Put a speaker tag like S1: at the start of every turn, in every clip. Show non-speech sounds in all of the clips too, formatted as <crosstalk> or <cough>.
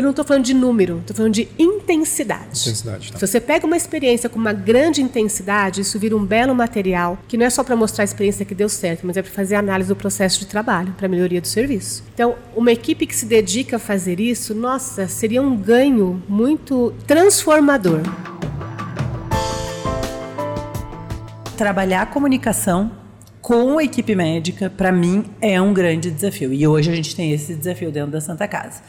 S1: eu não estou falando de número, estou falando de intensidade.
S2: Intensidade, tá.
S1: Se você pega uma experiência com uma grande intensidade, isso vira um belo material, que não é só para mostrar a experiência que deu certo, mas é para fazer análise do processo de trabalho, para melhoria do serviço. Então, uma equipe que se dedica a fazer isso, nossa, seria um ganho muito transformador.
S3: Trabalhar a comunicação com a equipe médica, para mim, é um grande desafio. E hoje a gente tem esse desafio dentro da Santa Casa.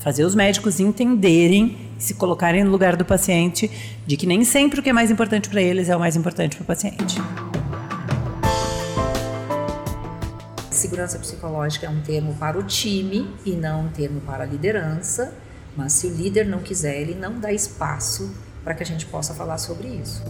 S3: Fazer os médicos entenderem, se colocarem no lugar do paciente, de que nem sempre o que é mais importante para eles é o mais importante para o paciente.
S4: Segurança psicológica é um termo para o time e não um termo para a liderança, mas se o líder não quiser, ele não dá espaço para que a gente possa falar sobre isso.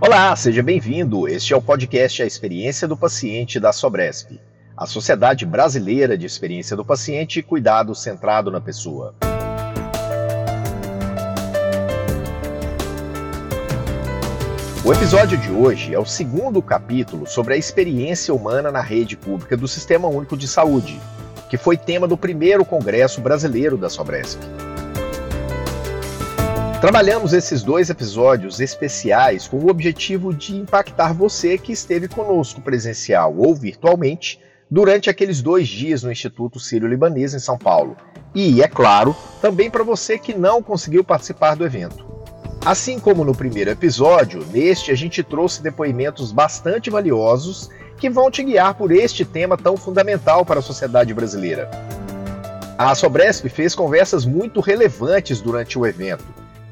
S5: Olá, seja bem-vindo. Este é o podcast A Experiência do Paciente da Sobresp, a Sociedade Brasileira de Experiência do Paciente e Cuidado Centrado na Pessoa. O episódio de hoje é o segundo capítulo sobre a experiência humana na rede pública do Sistema Único de Saúde, que foi tema do primeiro Congresso Brasileiro da Sobresp. Trabalhamos esses dois episódios especiais com o objetivo de impactar você que esteve conosco presencial ou virtualmente durante aqueles dois dias no Instituto Sírio-Libanês em São Paulo. E, é claro, também para você que não conseguiu participar do evento. Assim como no primeiro episódio, neste a gente trouxe depoimentos bastante valiosos que vão te guiar por este tema tão fundamental para a sociedade brasileira. A Sobresp fez conversas muito relevantes durante o evento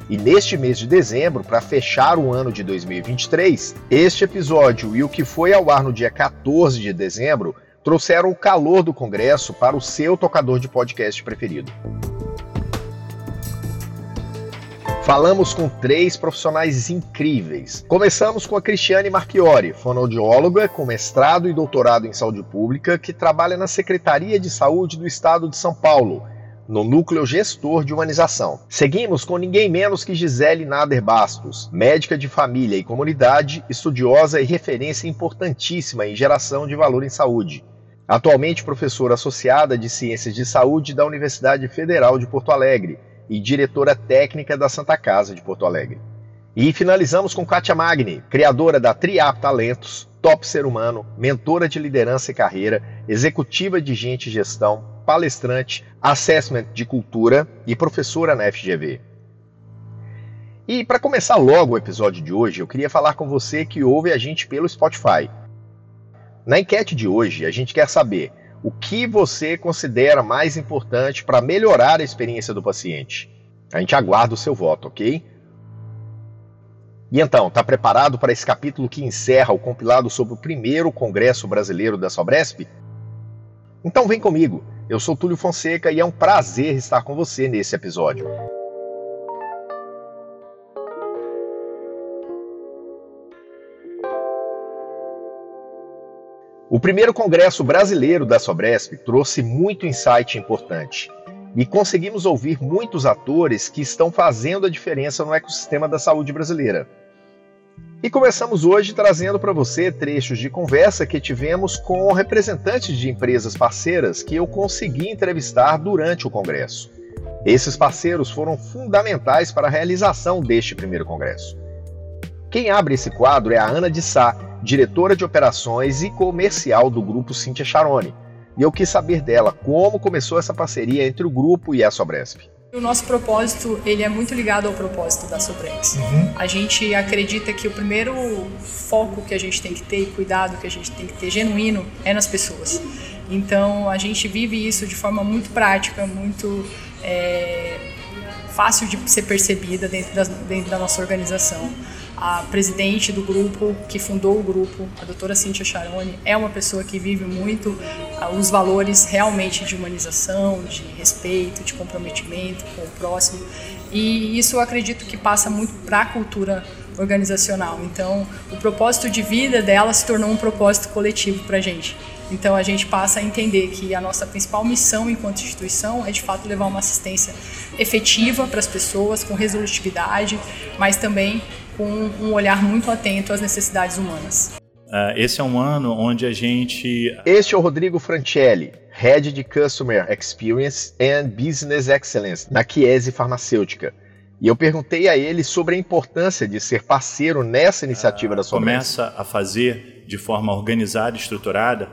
S5: e neste mês de dezembro, para fechar o ano de 2023, este episódio e o que foi ao ar no dia 14 de dezembro trouxeram o calor do Congresso para o seu tocador de podcast preferido. Falamos com três profissionais incríveis. Começamos com a Cristiane Marchiori, fonoaudióloga com mestrado e doutorado em saúde pública, que trabalha na Secretaria de Saúde do Estado de São Paulo no núcleo gestor de humanização. Seguimos com ninguém menos que Gisele Nader Bastos, médica de família e comunidade, estudiosa e referência importantíssima em geração de valor em saúde. Atualmente professora associada de Ciências de Saúde da Universidade Federal de Porto Alegre e diretora técnica da Santa Casa de Porto Alegre. E finalizamos com Kátia Magni, criadora da Triap Talentos, top ser humano, mentora de liderança e carreira, executiva de gente e gestão, palestrante, assessment de cultura e professora na FGV. E para começar logo o episódio de hoje, eu queria falar com você que ouve a gente pelo Spotify. Na enquete de hoje, a gente quer saber o que você considera mais importante para melhorar a experiência do paciente. A gente aguarda o seu voto, ok? E então, está preparado para esse capítulo que encerra o compilado sobre o primeiro Congresso Brasileiro da Sobresp? Então vem comigo. Eu sou Túlio Fonseca e é um prazer estar com você nesse episódio. O primeiro Congresso Brasileiro da Sobresp trouxe muito insight importante e conseguimos ouvir muitos atores que estão fazendo a diferença no ecossistema da saúde brasileira. E começamos hoje trazendo para você trechos de conversa que tivemos com representantes de empresas parceiras que eu consegui entrevistar durante o congresso. Esses parceiros foram fundamentais para a realização deste primeiro congresso. Quem abre esse quadro é a Ana de Sá, diretora de operações e comercial do grupo Cintia Charone. E eu quis saber dela como começou essa parceria entre o grupo e a Sobresp.
S6: O nosso propósito ele é muito ligado ao propósito da Sobrex. Uhum. A gente acredita que o primeiro foco que a gente tem que ter e cuidado que a gente tem que ter genuíno é nas pessoas. Então a gente vive isso de forma muito prática, muito é, fácil de ser percebida dentro da, dentro da nossa organização a presidente do grupo, que fundou o grupo, a doutora Cíntia Charone, é uma pessoa que vive muito uh, os valores realmente de humanização, de respeito, de comprometimento com o próximo. E isso eu acredito que passa muito para a cultura organizacional. Então, o propósito de vida dela se tornou um propósito coletivo para a gente. Então, a gente passa a entender que a nossa principal missão enquanto instituição é, de fato, levar uma assistência efetiva para as pessoas, com resolutividade, mas também com um olhar muito atento às necessidades humanas.
S7: Uh, esse é um ano onde a gente.
S5: Este é o Rodrigo Francelli, Head de Customer Experience and Business Excellence na Chiesi Farmacêutica. E eu perguntei a ele sobre a importância de ser parceiro nessa iniciativa da sua
S2: Começa a fazer de forma organizada e estruturada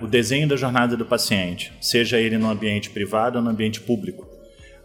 S2: o desenho da jornada do paciente, seja ele no ambiente privado ou no ambiente público.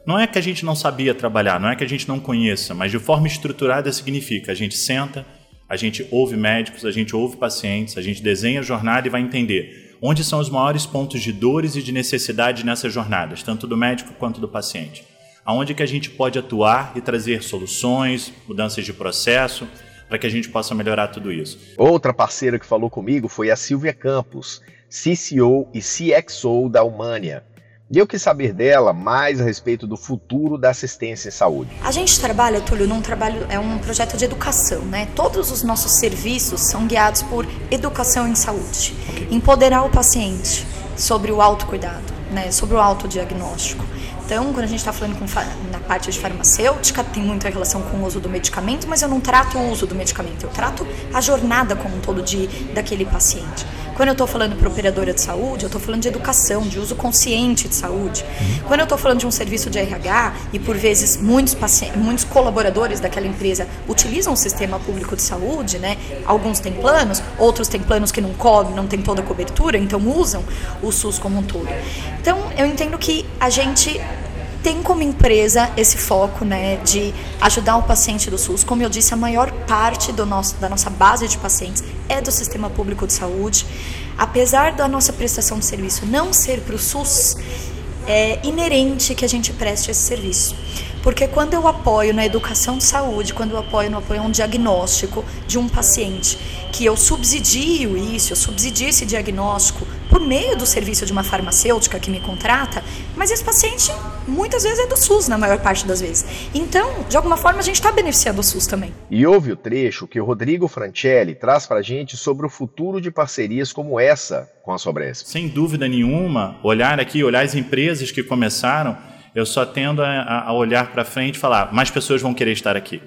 S2: Não é que a gente não sabia trabalhar, não é que a gente não conheça, mas de forma estruturada significa a gente senta, a gente ouve médicos, a gente ouve pacientes, a gente desenha a jornada e vai entender onde são os maiores pontos de dores e de necessidade nessas jornadas, tanto do médico quanto do paciente aonde que a gente pode atuar e trazer soluções, mudanças de processo, para que a gente possa melhorar tudo isso.
S5: Outra parceira que falou comigo foi a Silvia Campos, CCO e CXO da Humania. E eu quis saber dela mais a respeito do futuro da assistência em saúde.
S7: A gente trabalha, Túlio, num trabalho, é um projeto de educação, né? Todos os nossos serviços são guiados por educação em saúde. Okay. Empoderar o paciente sobre o autocuidado, né? Sobre o autodiagnóstico. Então, quando a gente está falando com, na parte de farmacêutica, tem muita relação com o uso do medicamento, mas eu não trato o uso do medicamento, eu trato a jornada como um todo de, daquele paciente. Quando eu estou falando para operadora de saúde, eu estou falando de educação, de uso consciente de saúde. Quando eu estou falando de um serviço de RH, e por vezes muitos, muitos colaboradores daquela empresa utilizam o sistema público de saúde, né? alguns têm planos, outros têm planos que não cobrem, não tem toda a cobertura, então usam o SUS como um todo. Então, eu entendo que a gente tem como empresa esse foco né, de ajudar o paciente do SUS. Como eu disse, a maior parte do nosso, da nossa base de pacientes é do sistema público de saúde. Apesar da nossa prestação de serviço não ser para o SUS, é inerente que a gente preste esse serviço. Porque quando eu apoio na educação de saúde, quando eu apoio no apoio a um diagnóstico de um paciente, que eu subsidio isso, eu subsidio esse diagnóstico por meio do serviço de uma farmacêutica que me contrata, mas esse paciente muitas vezes é do SUS, na maior parte das vezes. Então, de alguma forma, a gente está beneficiando o SUS também.
S5: E houve o trecho que o Rodrigo Francelli traz para a gente sobre o futuro de parcerias como essa com a Sobresp.
S2: Sem dúvida nenhuma, olhar aqui, olhar as empresas que começaram, eu só tendo a, a olhar para frente e falar, mais pessoas vão querer estar aqui.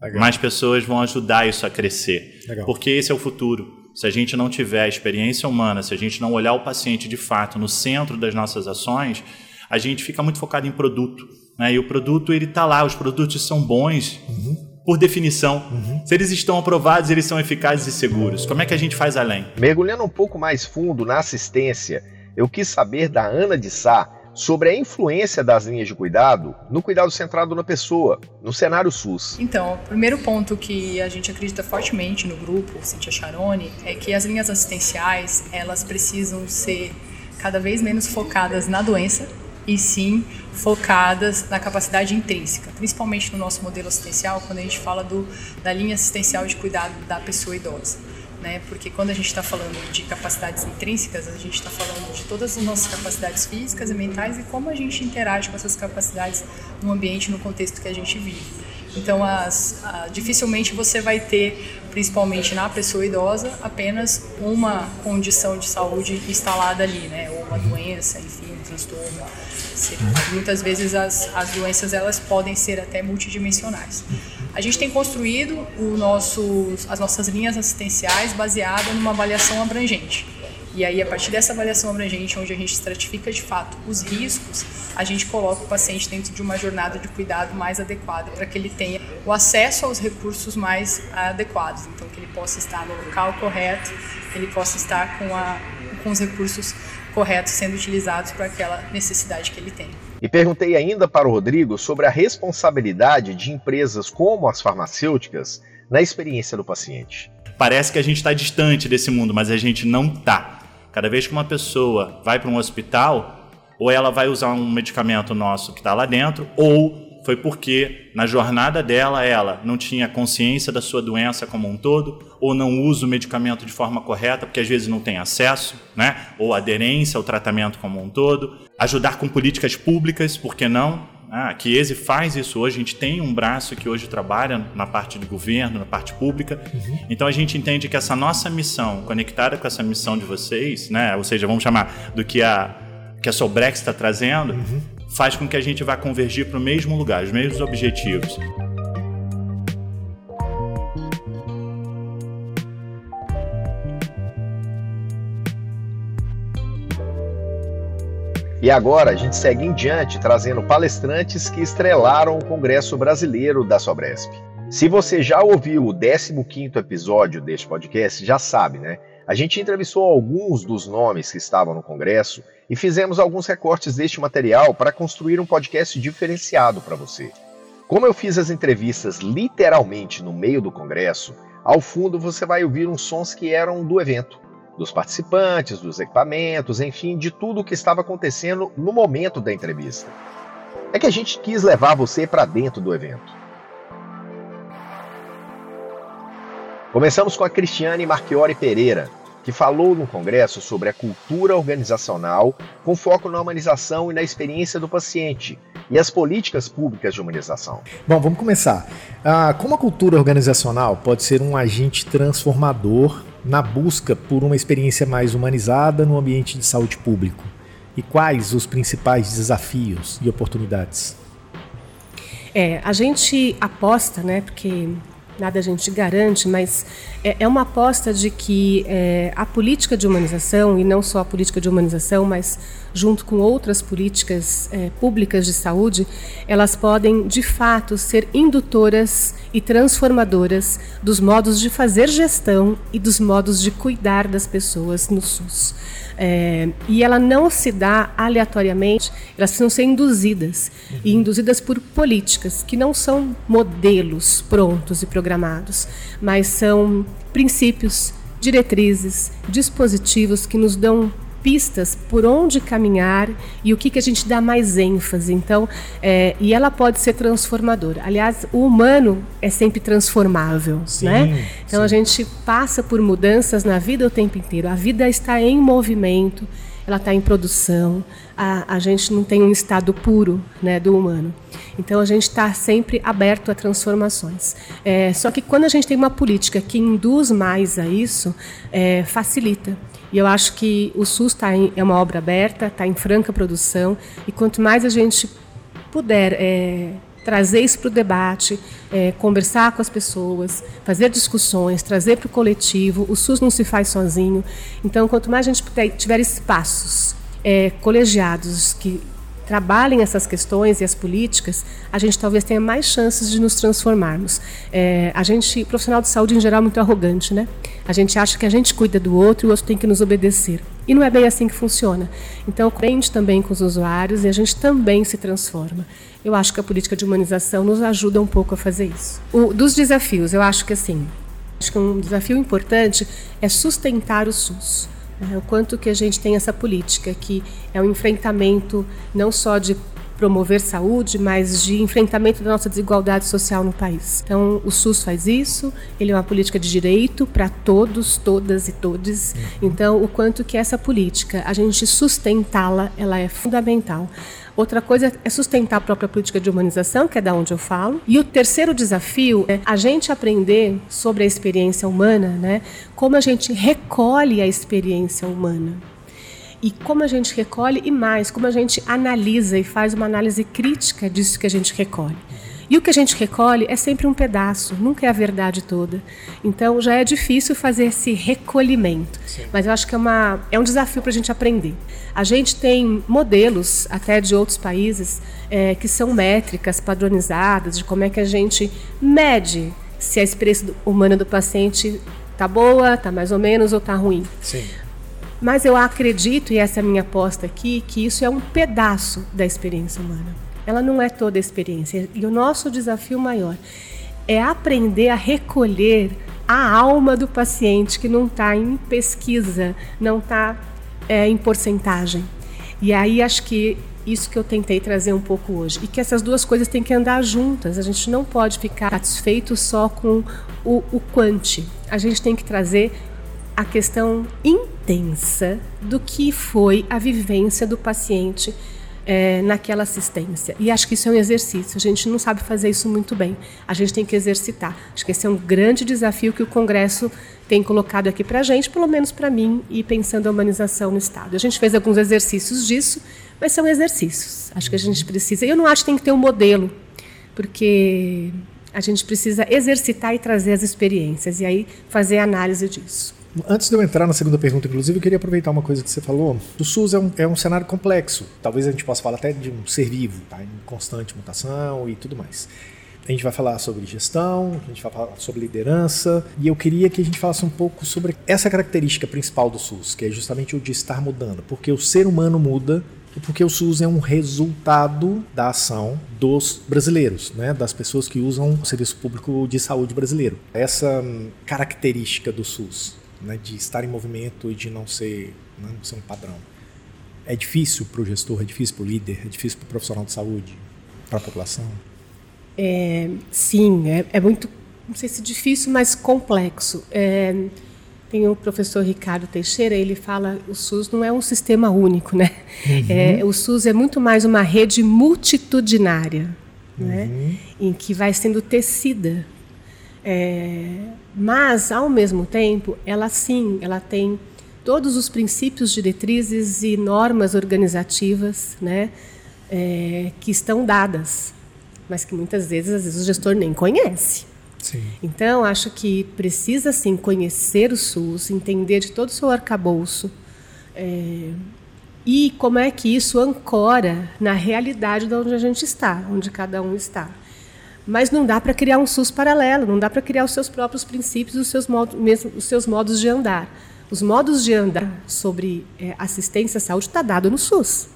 S2: Legal. Mais pessoas vão ajudar isso a crescer. Legal. Porque esse é o futuro. Se a gente não tiver a experiência humana, se a gente não olhar o paciente de fato no centro das nossas ações, a gente fica muito focado em produto. Né? E o produto ele está lá, os produtos são bons. Uhum por definição. Uhum. Se eles estão aprovados, eles são eficazes e seguros. Como é que a gente faz além?
S5: Mergulhando um pouco mais fundo na assistência, eu quis saber da Ana de Sá sobre a influência das linhas de cuidado no cuidado centrado na pessoa, no cenário SUS.
S6: Então, o primeiro ponto que a gente acredita fortemente no grupo, Cintia Charone, é que as linhas assistenciais, elas precisam ser cada vez menos focadas na doença e sim focadas na capacidade intrínseca, principalmente no nosso modelo assistencial, quando a gente fala do, da linha assistencial de cuidado da pessoa idosa né? Porque quando a gente está falando de capacidades intrínsecas, a gente está falando de todas as nossas capacidades físicas e mentais e como a gente interage com essas capacidades no ambiente, no contexto que a gente vive. Então, as, a, dificilmente você vai ter, principalmente na pessoa idosa, apenas uma condição de saúde instalada ali, né? Ou uma doença, enfim, um transtorno. Muitas vezes as, as doenças elas podem ser até multidimensionais. A gente tem construído as nossas linhas assistenciais baseada numa avaliação abrangente. E aí, a partir dessa avaliação abrangente, onde a gente estratifica de fato os riscos, a gente coloca o paciente dentro de uma jornada de cuidado mais adequada para que ele tenha o acesso aos recursos mais adequados. Então, que ele possa estar no local correto, ele possa estar com, a, com os recursos corretos sendo utilizados para aquela necessidade que ele tem.
S5: E perguntei ainda para o Rodrigo sobre a responsabilidade de empresas como as farmacêuticas na experiência do paciente.
S2: Parece que a gente está distante desse mundo, mas a gente não está. Cada vez que uma pessoa vai para um hospital, ou ela vai usar um medicamento nosso que está lá dentro, ou foi porque na jornada dela ela não tinha consciência da sua doença como um todo, ou não usa o medicamento de forma correta, porque às vezes não tem acesso, né? ou aderência ao tratamento como um todo. Ajudar com políticas públicas, por que não? Ah, a Chiesi faz isso hoje, a gente tem um braço que hoje trabalha na parte de governo, na parte pública. Uhum. Então a gente entende que essa nossa missão, conectada com essa missão de vocês, né? ou seja, vamos chamar do que a, que a Sobrex está trazendo, uhum faz com que a gente vá convergir para o mesmo lugar, os mesmos objetivos.
S5: E agora a gente segue em diante trazendo palestrantes que estrelaram o Congresso Brasileiro da Sobresp. Se você já ouviu o 15º episódio deste podcast, já sabe, né? A gente entrevistou alguns dos nomes que estavam no congresso e fizemos alguns recortes deste material para construir um podcast diferenciado para você. Como eu fiz as entrevistas literalmente no meio do congresso, ao fundo você vai ouvir uns sons que eram do evento, dos participantes, dos equipamentos, enfim, de tudo o que estava acontecendo no momento da entrevista. É que a gente quis levar você para dentro do evento. Começamos com a Cristiane Marchiori Pereira, que falou no congresso sobre a cultura organizacional com foco na humanização e na experiência do paciente e as políticas públicas de humanização.
S8: Bom, vamos começar. Ah, como a cultura organizacional pode ser um agente transformador na busca por uma experiência mais humanizada no ambiente de saúde público? E quais os principais desafios e oportunidades?
S1: É, a gente aposta, né, porque nada a gente garante, mas é, é uma aposta de que é, a política de humanização, e não só a política de humanização, mas junto com outras políticas é, públicas de saúde, elas podem de fato ser indutoras e transformadoras dos modos de fazer gestão e dos modos de cuidar das pessoas no SUS. É, e ela não se dá aleatoriamente, elas precisam ser induzidas uhum. e induzidas por políticas que não são modelos prontos e programados, mas são princípios, diretrizes, dispositivos que nos dão pistas por onde caminhar e o que, que a gente dá mais ênfase. Então, é, e ela pode ser transformadora. Aliás, o humano é sempre transformável, sim, né? Então sim. a gente passa por mudanças na vida o tempo inteiro. A vida está em movimento, ela está em produção. A, a gente não tem um estado puro, né, do humano. Então a gente está sempre aberto a transformações. É, só que quando a gente tem uma política que induz mais a isso, é, facilita. E eu acho que o SUS tá em, é uma obra aberta, está em franca produção, e quanto mais a gente puder é, trazer isso para o debate, é, conversar com as pessoas, fazer discussões, trazer para o coletivo, o SUS não se faz sozinho. Então, quanto mais a gente puder, tiver espaços é, colegiados que trabalhem essas questões e as políticas, a gente talvez tenha mais chances de nos transformarmos. É, a gente, profissional de saúde em geral, é muito arrogante, né? A gente acha que a gente cuida do outro e o outro tem que nos obedecer. E não é bem assim que funciona. Então, aprende também com os usuários e a gente também se transforma. Eu acho que a política de humanização nos ajuda um pouco a fazer isso. O, dos desafios, eu acho que assim, acho que um desafio importante é sustentar o SUS. É, o quanto que a gente tem essa política, que é um enfrentamento não só de promover saúde, mas de enfrentamento da nossa desigualdade social no país. Então, o SUS faz isso, ele é uma política de direito para todos, todas e todes. Uhum. Então, o quanto que essa política, a gente sustentá-la, ela é fundamental. Outra coisa é sustentar a própria política de humanização, que é da onde eu falo. E o terceiro desafio é a gente aprender sobre a experiência humana, né? Como a gente recolhe a experiência humana. E como a gente recolhe e mais, como a gente analisa e faz uma análise crítica disso que a gente recolhe. E o que a gente recolhe é sempre um pedaço, nunca é a verdade toda. Então já é difícil fazer esse recolhimento. Sim. Mas eu acho que é, uma, é um desafio para a gente aprender. A gente tem modelos, até de outros países, é, que são métricas padronizadas de como é que a gente mede se a experiência humana do paciente está boa, está mais ou menos ou está ruim.
S8: Sim.
S1: Mas eu acredito, e essa é a minha aposta aqui, que isso é um pedaço da experiência humana. Ela não é toda experiência. E o nosso desafio maior é aprender a recolher a alma do paciente que não está em pesquisa, não está é, em porcentagem. E aí acho que isso que eu tentei trazer um pouco hoje. E que essas duas coisas têm que andar juntas. A gente não pode ficar satisfeito só com o, o quante. A gente tem que trazer a questão intensa do que foi a vivência do paciente é, naquela assistência. E acho que isso é um exercício. A gente não sabe fazer isso muito bem. A gente tem que exercitar. Acho que esse é um grande desafio que o Congresso tem colocado aqui para a gente, pelo menos para mim, e pensando a humanização no Estado. A gente fez alguns exercícios disso, mas são exercícios. Acho que a gente precisa. Eu não acho que tem que ter um modelo, porque a gente precisa exercitar e trazer as experiências e aí fazer análise disso.
S8: Antes de eu entrar na segunda pergunta, inclusive, eu queria aproveitar uma coisa que você falou. O SUS é um, é um cenário complexo. Talvez a gente possa falar até de um ser vivo, tá? em constante mutação e tudo mais. A gente vai falar sobre gestão, a gente vai falar sobre liderança, e eu queria que a gente falasse um pouco sobre essa característica principal do SUS, que é justamente o de estar mudando, porque o ser humano muda e porque o SUS é um resultado da ação dos brasileiros, né, das pessoas que usam o serviço público de saúde brasileiro. Essa hum, característica do SUS, né, de estar em movimento e de não ser, não ser um padrão, é difícil para o gestor, é difícil para o líder, é difícil para o profissional de saúde, para a população.
S1: É, sim, é, é, muito, não sei se difícil, mas complexo. É, tem o professor Ricardo Teixeira, ele fala o SUS não é um sistema único, né? Uhum. É, o SUS é muito mais uma rede multitudinária, né? uhum. né? Em que vai sendo tecida. É, mas, ao mesmo tempo, ela sim, ela tem todos os princípios, diretrizes e normas organizativas, né? É, que estão dadas mas que muitas vezes, às vezes, o gestor nem conhece. Sim. Então, acho que precisa, sim, conhecer o SUS, entender de todo o seu arcabouço é, e como é que isso ancora na realidade de onde a gente está, onde cada um está. Mas não dá para criar um SUS paralelo, não dá para criar os seus próprios princípios, os seus, modos, mesmo, os seus modos de andar. Os modos de andar sobre é, assistência à saúde está dado no SUS.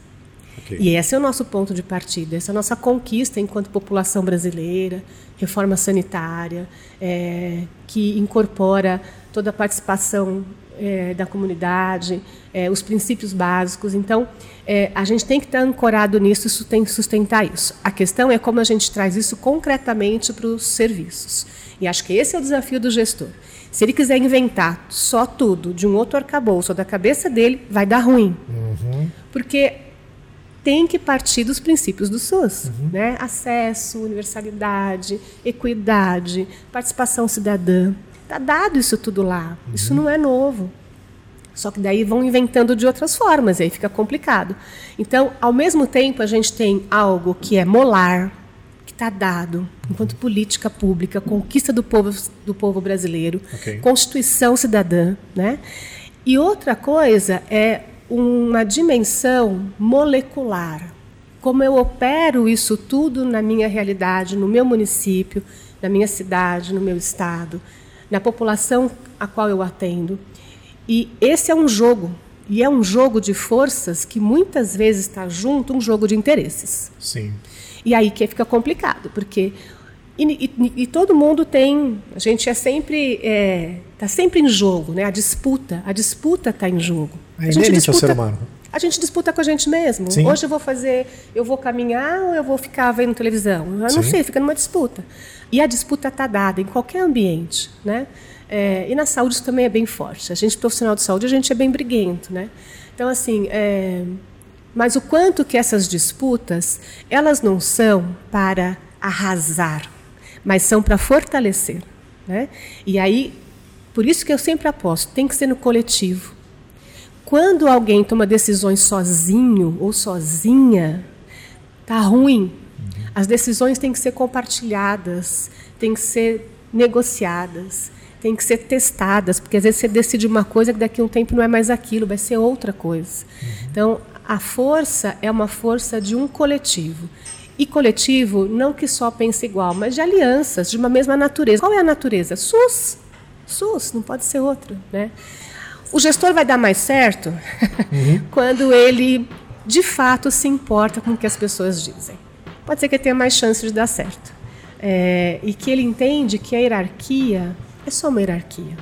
S1: Okay. E esse é o nosso ponto de partida, essa é a nossa conquista enquanto população brasileira, reforma sanitária, é, que incorpora toda a participação é, da comunidade, é, os princípios básicos. Então, é, a gente tem que estar ancorado nisso, que sustentar isso. A questão é como a gente traz isso concretamente para os serviços. E acho que esse é o desafio do gestor. Se ele quiser inventar só tudo de um outro arcabouço ou da cabeça dele, vai dar ruim. Uhum. Porque tem que partir dos princípios do SUS, uhum. né? Acesso, universalidade, equidade, participação cidadã. Está dado isso tudo lá. Uhum. Isso não é novo. Só que daí vão inventando de outras formas, e aí fica complicado. Então, ao mesmo tempo, a gente tem algo que é molar, que está dado, enquanto uhum. política pública, conquista do povo, do povo brasileiro, okay. Constituição cidadã. Né? E outra coisa é uma dimensão molecular. Como eu opero isso tudo na minha realidade, no meu município, na minha cidade, no meu estado, na população a qual eu atendo. E esse é um jogo, e é um jogo de forças que muitas vezes está junto um jogo de interesses.
S8: Sim.
S1: E aí que fica complicado, porque e, e, e, todo mundo tem, a gente é sempre, está é, tá sempre em jogo, né? A disputa, a disputa está em jogo.
S8: É a gente disputa, ao ser humano.
S1: A gente disputa com a gente mesmo. Sim. Hoje eu vou fazer, eu vou caminhar ou eu vou ficar vendo televisão? Eu não Sim. sei, fica numa disputa. E a disputa está dada em qualquer ambiente, né? É, e na saúde isso também é bem forte. A gente profissional de saúde a gente é bem briguento, né? Então assim, é, mas o quanto que essas disputas elas não são para arrasar mas são para fortalecer. Né? E aí, por isso que eu sempre aposto, tem que ser no coletivo. Quando alguém toma decisões sozinho ou sozinha, tá ruim. As decisões têm que ser compartilhadas, têm que ser negociadas, têm que ser testadas, porque às vezes você decide uma coisa que daqui a um tempo não é mais aquilo, vai ser outra coisa. Então, a força é uma força de um coletivo. E coletivo, não que só pense igual, mas de alianças, de uma mesma natureza. Qual é a natureza? SUS. SUS, não pode ser outra. Né? O gestor vai dar mais certo uhum. <laughs> quando ele, de fato, se importa com o que as pessoas dizem. Pode ser que ele tenha mais chance de dar certo. É, e que ele entende que a hierarquia é só uma hierarquia.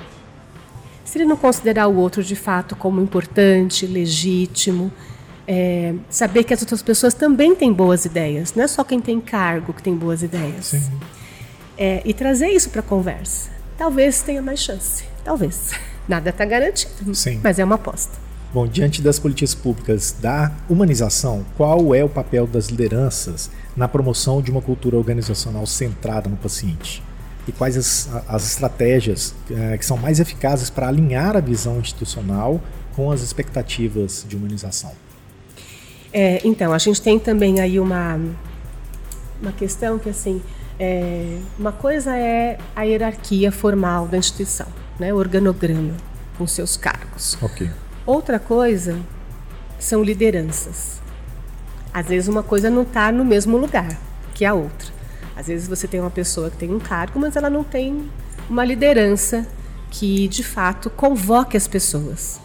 S1: Se ele não considerar o outro de fato como importante, legítimo, é, saber que as outras pessoas também têm boas ideias, não é só quem tem cargo que tem boas ideias. É, e trazer isso para a conversa. Talvez tenha mais chance, talvez. <laughs> Nada está garantido, Sim. mas é uma aposta.
S8: Bom, diante das políticas públicas da humanização, qual é o papel das lideranças na promoção de uma cultura organizacional centrada no paciente? E quais as, as estratégias é, que são mais eficazes para alinhar a visão institucional com as expectativas de humanização?
S1: É, então, a gente tem também aí uma, uma questão que, assim, é, uma coisa é a hierarquia formal da instituição, né, organograma. com seus cargos.
S8: Ok.
S1: Outra coisa são lideranças. Às vezes uma coisa não está no mesmo lugar que a outra. Às vezes você tem uma pessoa que tem um cargo, mas ela não tem uma liderança que de fato convoque as pessoas.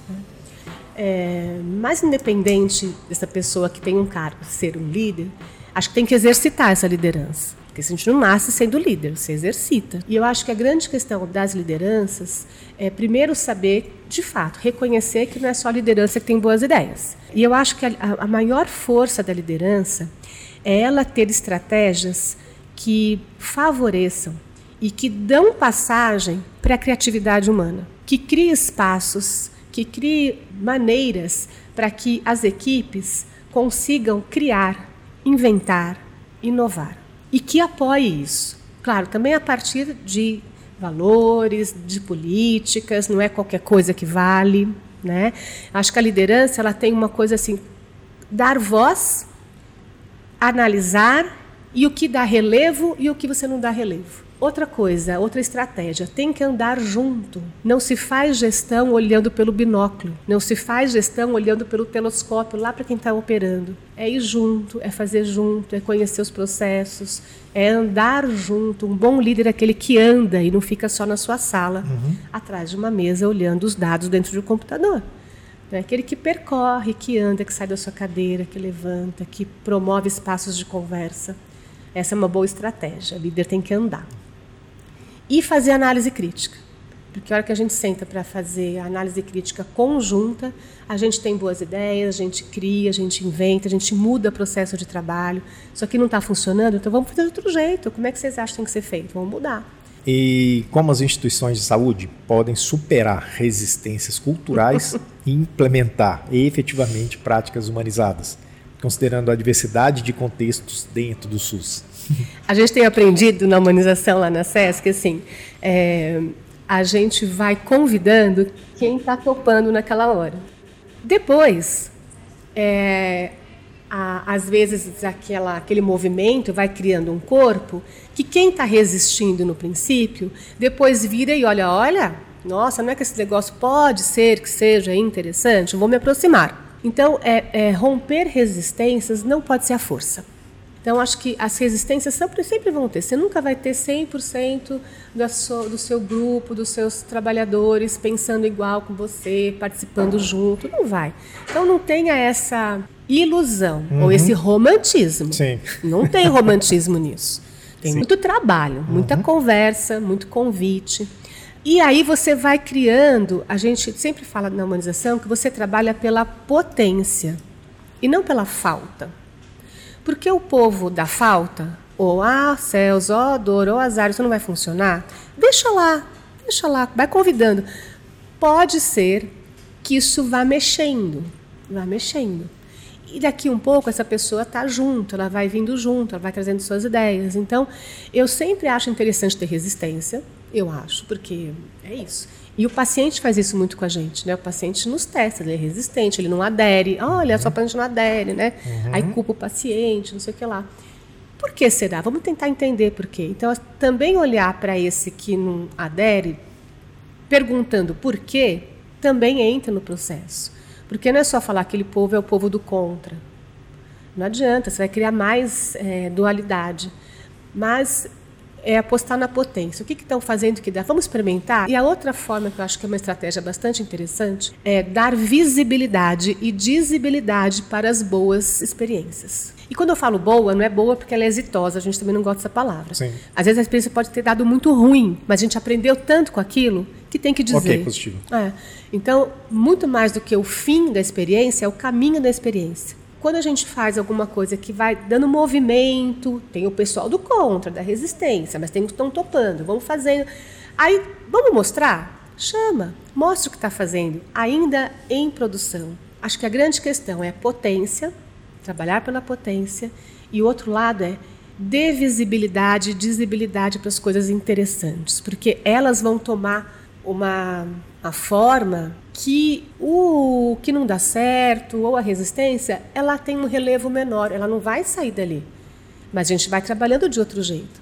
S1: É, mais independente dessa pessoa que tem um cargo ser um líder, acho que tem que exercitar essa liderança. Porque a gente não nasce sendo líder, você exercita. E eu acho que a grande questão das lideranças é, primeiro, saber, de fato, reconhecer que não é só a liderança que tem boas ideias. E eu acho que a, a maior força da liderança é ela ter estratégias que favoreçam e que dão passagem para a criatividade humana, que crie espaços, que crie maneiras para que as equipes consigam criar, inventar, inovar e que apoie isso. Claro, também a partir de valores, de políticas, não é qualquer coisa que vale, né? Acho que a liderança ela tem uma coisa assim, dar voz, analisar e o que dá relevo e o que você não dá relevo. Outra coisa, outra estratégia, tem que andar junto. Não se faz gestão olhando pelo binóculo, não se faz gestão olhando pelo telescópio lá para quem está operando. É ir junto, é fazer junto, é conhecer os processos, é andar junto. Um bom líder é aquele que anda e não fica só na sua sala, uhum. atrás de uma mesa, olhando os dados dentro de um computador. É aquele que percorre, que anda, que sai da sua cadeira, que levanta, que promove espaços de conversa. Essa é uma boa estratégia. O líder tem que andar e fazer análise crítica. Porque a hora que a gente senta para fazer a análise crítica conjunta, a gente tem boas ideias, a gente cria, a gente inventa, a gente muda o processo de trabalho. Isso aqui não está funcionando, então vamos fazer de outro jeito. Como é que vocês acham que tem que ser feito? Vamos mudar.
S8: E como as instituições de saúde podem superar resistências culturais <laughs> e implementar efetivamente práticas humanizadas, considerando a diversidade de contextos dentro do SUS?
S1: A gente tem aprendido na humanização lá na SESC, assim, é, a gente vai convidando quem está topando naquela hora. Depois, é, a, às vezes aquela, aquele movimento vai criando um corpo que quem está resistindo no princípio, depois vira e olha, olha, nossa, não é que esse negócio pode ser que seja interessante, vou me aproximar. Então, é, é, romper resistências não pode ser a força. Então, acho que as resistências sempre, sempre vão ter. Você nunca vai ter 100% da sua, do seu grupo, dos seus trabalhadores pensando igual com você, participando junto. Não vai. Então, não tenha essa ilusão uhum. ou esse romantismo.
S8: Sim.
S1: Não tem romantismo nisso. Tem Sim. muito trabalho, muita uhum. conversa, muito convite. E aí você vai criando, a gente sempre fala na humanização que você trabalha pela potência e não pela falta. Porque o povo da falta, ou ah, céus, ó oh, dor, ó oh, azar, isso não vai funcionar, deixa lá, deixa lá, vai convidando. Pode ser que isso vá mexendo, vá mexendo. E daqui um pouco essa pessoa está junto, ela vai vindo junto, ela vai trazendo suas ideias. Então, eu sempre acho interessante ter resistência, eu acho, porque é isso. E o paciente faz isso muito com a gente, né? O paciente nos testa, ele é resistente, ele não adere. Olha, só para a gente não adere, né? Uhum. Aí culpa o paciente, não sei o que lá. Por que será? Vamos tentar entender por quê. Então, também olhar para esse que não adere, perguntando por quê, também entra no processo. Porque não é só falar que aquele povo é o povo do contra. Não adianta, você vai criar mais é, dualidade. Mas é apostar na potência. O que estão fazendo que dá? Vamos experimentar? E a outra forma que eu acho que é uma estratégia bastante interessante é dar visibilidade e visibilidade para as boas experiências. E quando eu falo boa, não é boa porque ela é exitosa, a gente também não gosta dessa palavra.
S8: Sim.
S1: Às vezes a experiência pode ter dado muito ruim, mas a gente aprendeu tanto com aquilo que tem que dizer.
S8: Ok, positivo.
S1: É. Então, muito mais do que o fim da experiência, é o caminho da experiência. Quando a gente faz alguma coisa que vai dando movimento, tem o pessoal do contra, da resistência, mas tem os que estão topando, vamos fazendo. Aí, vamos mostrar? Chama, mostra o que está fazendo, ainda em produção. Acho que a grande questão é potência, trabalhar pela potência, e o outro lado é dê visibilidade, visibilidade para as coisas interessantes, porque elas vão tomar uma, uma forma que o que não dá certo ou a resistência, ela tem um relevo menor, ela não vai sair dali. Mas a gente vai trabalhando de outro jeito.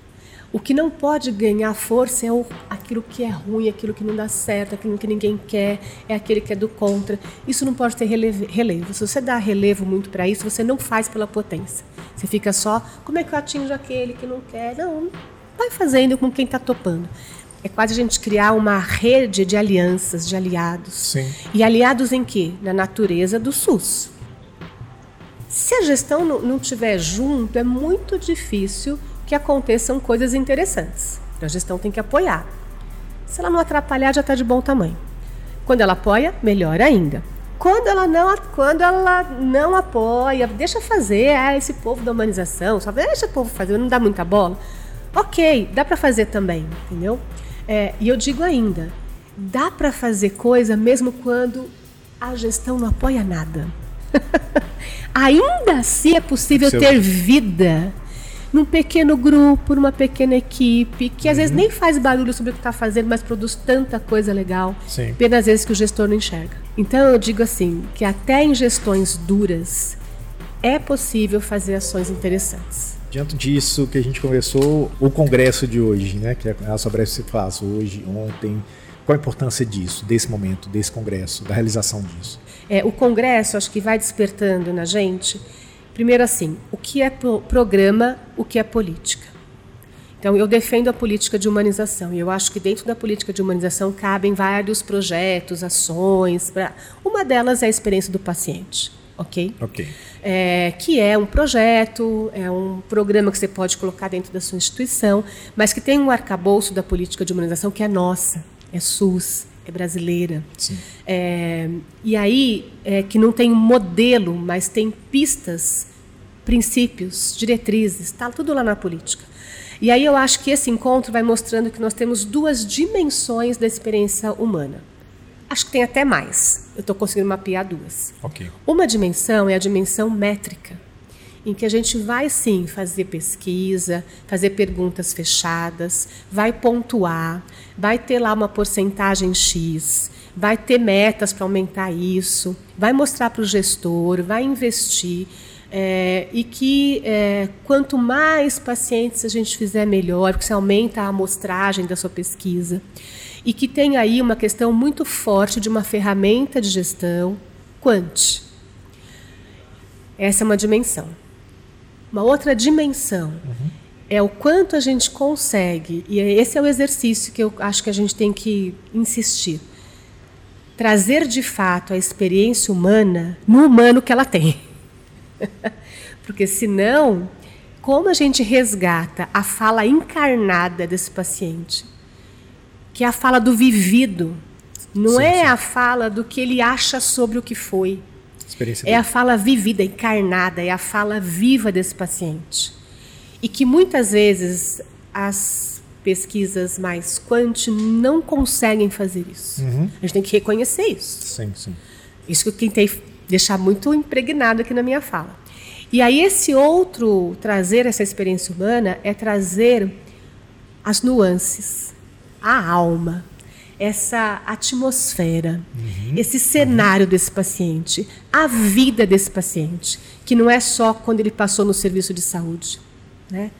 S1: O que não pode ganhar força é o, aquilo que é ruim, aquilo que não dá certo, aquilo que ninguém quer, é aquele que é do contra. Isso não pode ter relevo. Se você dá relevo muito para isso, você não faz pela potência. Você fica só, como é que eu atinjo aquele que não quer? Não, vai fazendo com quem está topando. É quase a gente criar uma rede de alianças, de aliados.
S8: Sim.
S1: E aliados em quê? Na natureza do SUS. Se a gestão não estiver junto, é muito difícil que aconteçam coisas interessantes. A gestão tem que apoiar. Se ela não atrapalhar, já está de bom tamanho. Quando ela apoia, melhor ainda. Quando ela não, quando ela não apoia, deixa fazer, ah, esse povo da humanização, só deixa o povo fazer, não dá muita bola. Ok, dá para fazer também, entendeu? É, e eu digo ainda, dá para fazer coisa mesmo quando a gestão não apoia nada. <laughs> ainda assim é possível Seu... ter vida num pequeno grupo, numa pequena equipe, que às vezes uhum. nem faz barulho sobre o que está fazendo, mas produz tanta coisa legal,
S8: Sim.
S1: apenas às vezes que o gestor não enxerga. Então eu digo assim, que até em gestões duras é possível fazer ações interessantes.
S8: Diante disso que a gente conversou, o congresso de hoje, né, que a Sobresso se faz hoje, ontem, qual a importância disso, desse momento, desse congresso, da realização disso?
S1: É, o congresso acho que vai despertando na gente Primeiro, assim, o que é pro programa, o que é política. Então, eu defendo a política de humanização e eu acho que dentro da política de humanização cabem vários projetos, ações. Pra... Uma delas é a experiência do paciente, ok?
S8: Ok.
S1: É, que é um projeto, é um programa que você pode colocar dentro da sua instituição, mas que tem um arcabouço da política de humanização que é nossa, é SUS, é brasileira. É, e aí, é, que não tem um modelo, mas tem pistas, princípios, diretrizes, está tudo lá na política. E aí eu acho que esse encontro vai mostrando que nós temos duas dimensões da experiência humana. Acho que tem até mais. Eu estou conseguindo mapear duas.
S8: Okay.
S1: Uma dimensão é a dimensão métrica em que a gente vai sim fazer pesquisa, fazer perguntas fechadas, vai pontuar, vai ter lá uma porcentagem X, vai ter metas para aumentar isso, vai mostrar para o gestor, vai investir. É, e que é, quanto mais pacientes a gente fizer, melhor, porque você aumenta a amostragem da sua pesquisa. E que tem aí uma questão muito forte de uma ferramenta de gestão, Quant. Essa é uma dimensão. Uma outra dimensão uhum. é o quanto a gente consegue, e esse é o exercício que eu acho que a gente tem que insistir. Trazer de fato a experiência humana no humano que ela tem. <laughs> Porque senão, como a gente resgata a fala encarnada desse paciente, que é a fala do vivido, não sim, é sim. a fala do que ele acha sobre o que foi é a fala vivida, encarnada, é a fala viva desse paciente. E que muitas vezes as pesquisas mais quant não conseguem fazer isso.
S8: Uhum.
S1: A gente tem que reconhecer isso.
S8: Sim, sim.
S1: Isso que eu tentei deixar muito impregnado aqui na minha fala. E aí esse outro trazer essa experiência humana é trazer as nuances, a alma, essa atmosfera, uhum. esse cenário uhum. desse paciente, a vida desse paciente, que não é só quando ele passou no serviço de saúde, né?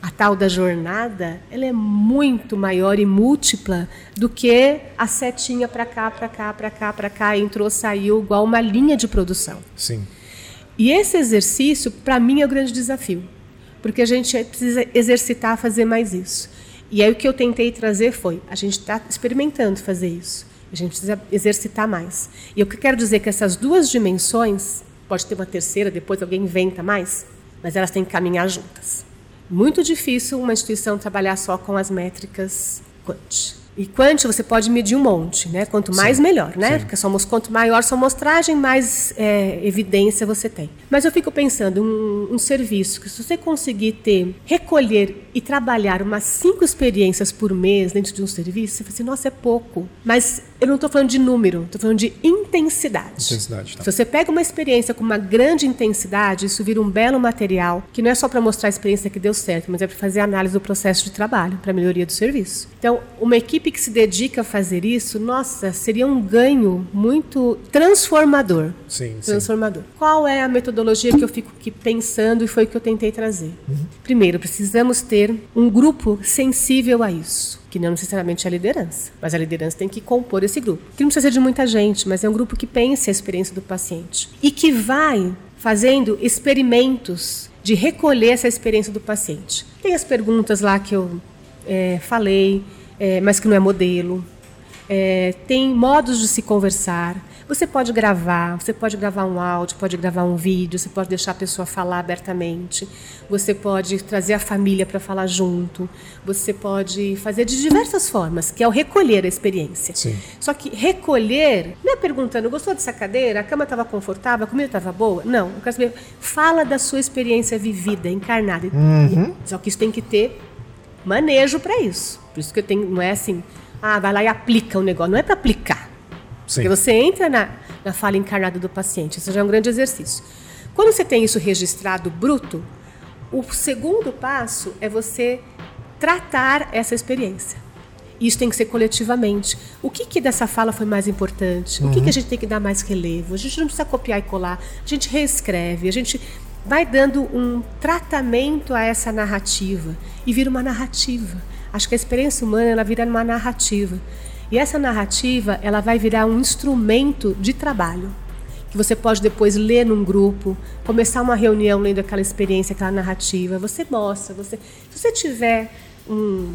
S1: A tal da jornada, ela é muito maior e múltipla do que a setinha para cá, para cá, para cá, para cá, entrou, saiu, igual uma linha de produção.
S8: Sim.
S1: E esse exercício, para mim, é o grande desafio, porque a gente precisa exercitar a fazer mais isso. E aí o que eu tentei trazer foi, a gente está experimentando fazer isso. A gente precisa exercitar mais. E o que eu quero dizer é que essas duas dimensões, pode ter uma terceira, depois alguém inventa mais, mas elas têm que caminhar juntas. Muito difícil uma instituição trabalhar só com as métricas quant. E quant você pode medir um monte, né? Quanto mais, sim, melhor, né? Sim. Porque somos, quanto maior sua amostragem, mais é, evidência você tem. Mas eu fico pensando, um, um serviço que se você conseguir ter, recolher e trabalhar umas cinco experiências por mês dentro de um serviço, você fala assim, nossa, é pouco. Mas eu não estou falando de número, estou falando de intensidade.
S8: Intensidade, tá.
S1: Se você pega uma experiência com uma grande intensidade, isso vira um belo material, que não é só para mostrar a experiência que deu certo, mas é para fazer análise do processo de trabalho, para melhoria do serviço. Então, uma equipe que se dedica a fazer isso, nossa, seria um ganho muito transformador.
S8: Sim,
S1: transformador. Sim. Qual é a metodologia que eu fico aqui pensando e foi o que eu tentei trazer? Uhum. Primeiro, precisamos ter um grupo sensível a isso que não necessariamente é a liderança, mas a liderança tem que compor esse grupo. Que não precisa ser de muita gente, mas é um grupo que pense a experiência do paciente e que vai fazendo experimentos de recolher essa experiência do paciente. Tem as perguntas lá que eu é, falei, é, mas que não é modelo. É, tem modos de se conversar. Você pode gravar, você pode gravar um áudio, pode gravar um vídeo, você pode deixar a pessoa falar abertamente, você pode trazer a família para falar junto, você pode fazer de diversas formas, que é o recolher a experiência.
S8: Sim.
S1: Só que recolher não é perguntando, gostou dessa cadeira? A cama estava confortável? A comida estava boa? Não. Eu quero saber, fala da sua experiência vivida, encarnada.
S8: Uhum.
S1: Só que isso tem que ter manejo para isso. Por isso que eu tenho, não é assim, ah, vai lá e aplica o negócio. Não é para aplicar.
S8: Sim.
S1: Porque você entra na, na fala encarnada do paciente, isso já é um grande exercício. Quando você tem isso registrado bruto, o segundo passo é você tratar essa experiência. Isso tem que ser coletivamente. O que, que dessa fala foi mais importante? O que, que a gente tem que dar mais relevo? A gente não precisa copiar e colar, a gente reescreve, a gente vai dando um tratamento a essa narrativa e vira uma narrativa. Acho que a experiência humana ela vira uma narrativa. E essa narrativa, ela vai virar um instrumento de trabalho, que você pode depois ler num grupo, começar uma reunião lendo aquela experiência, aquela narrativa, você mostra, você, se você tiver um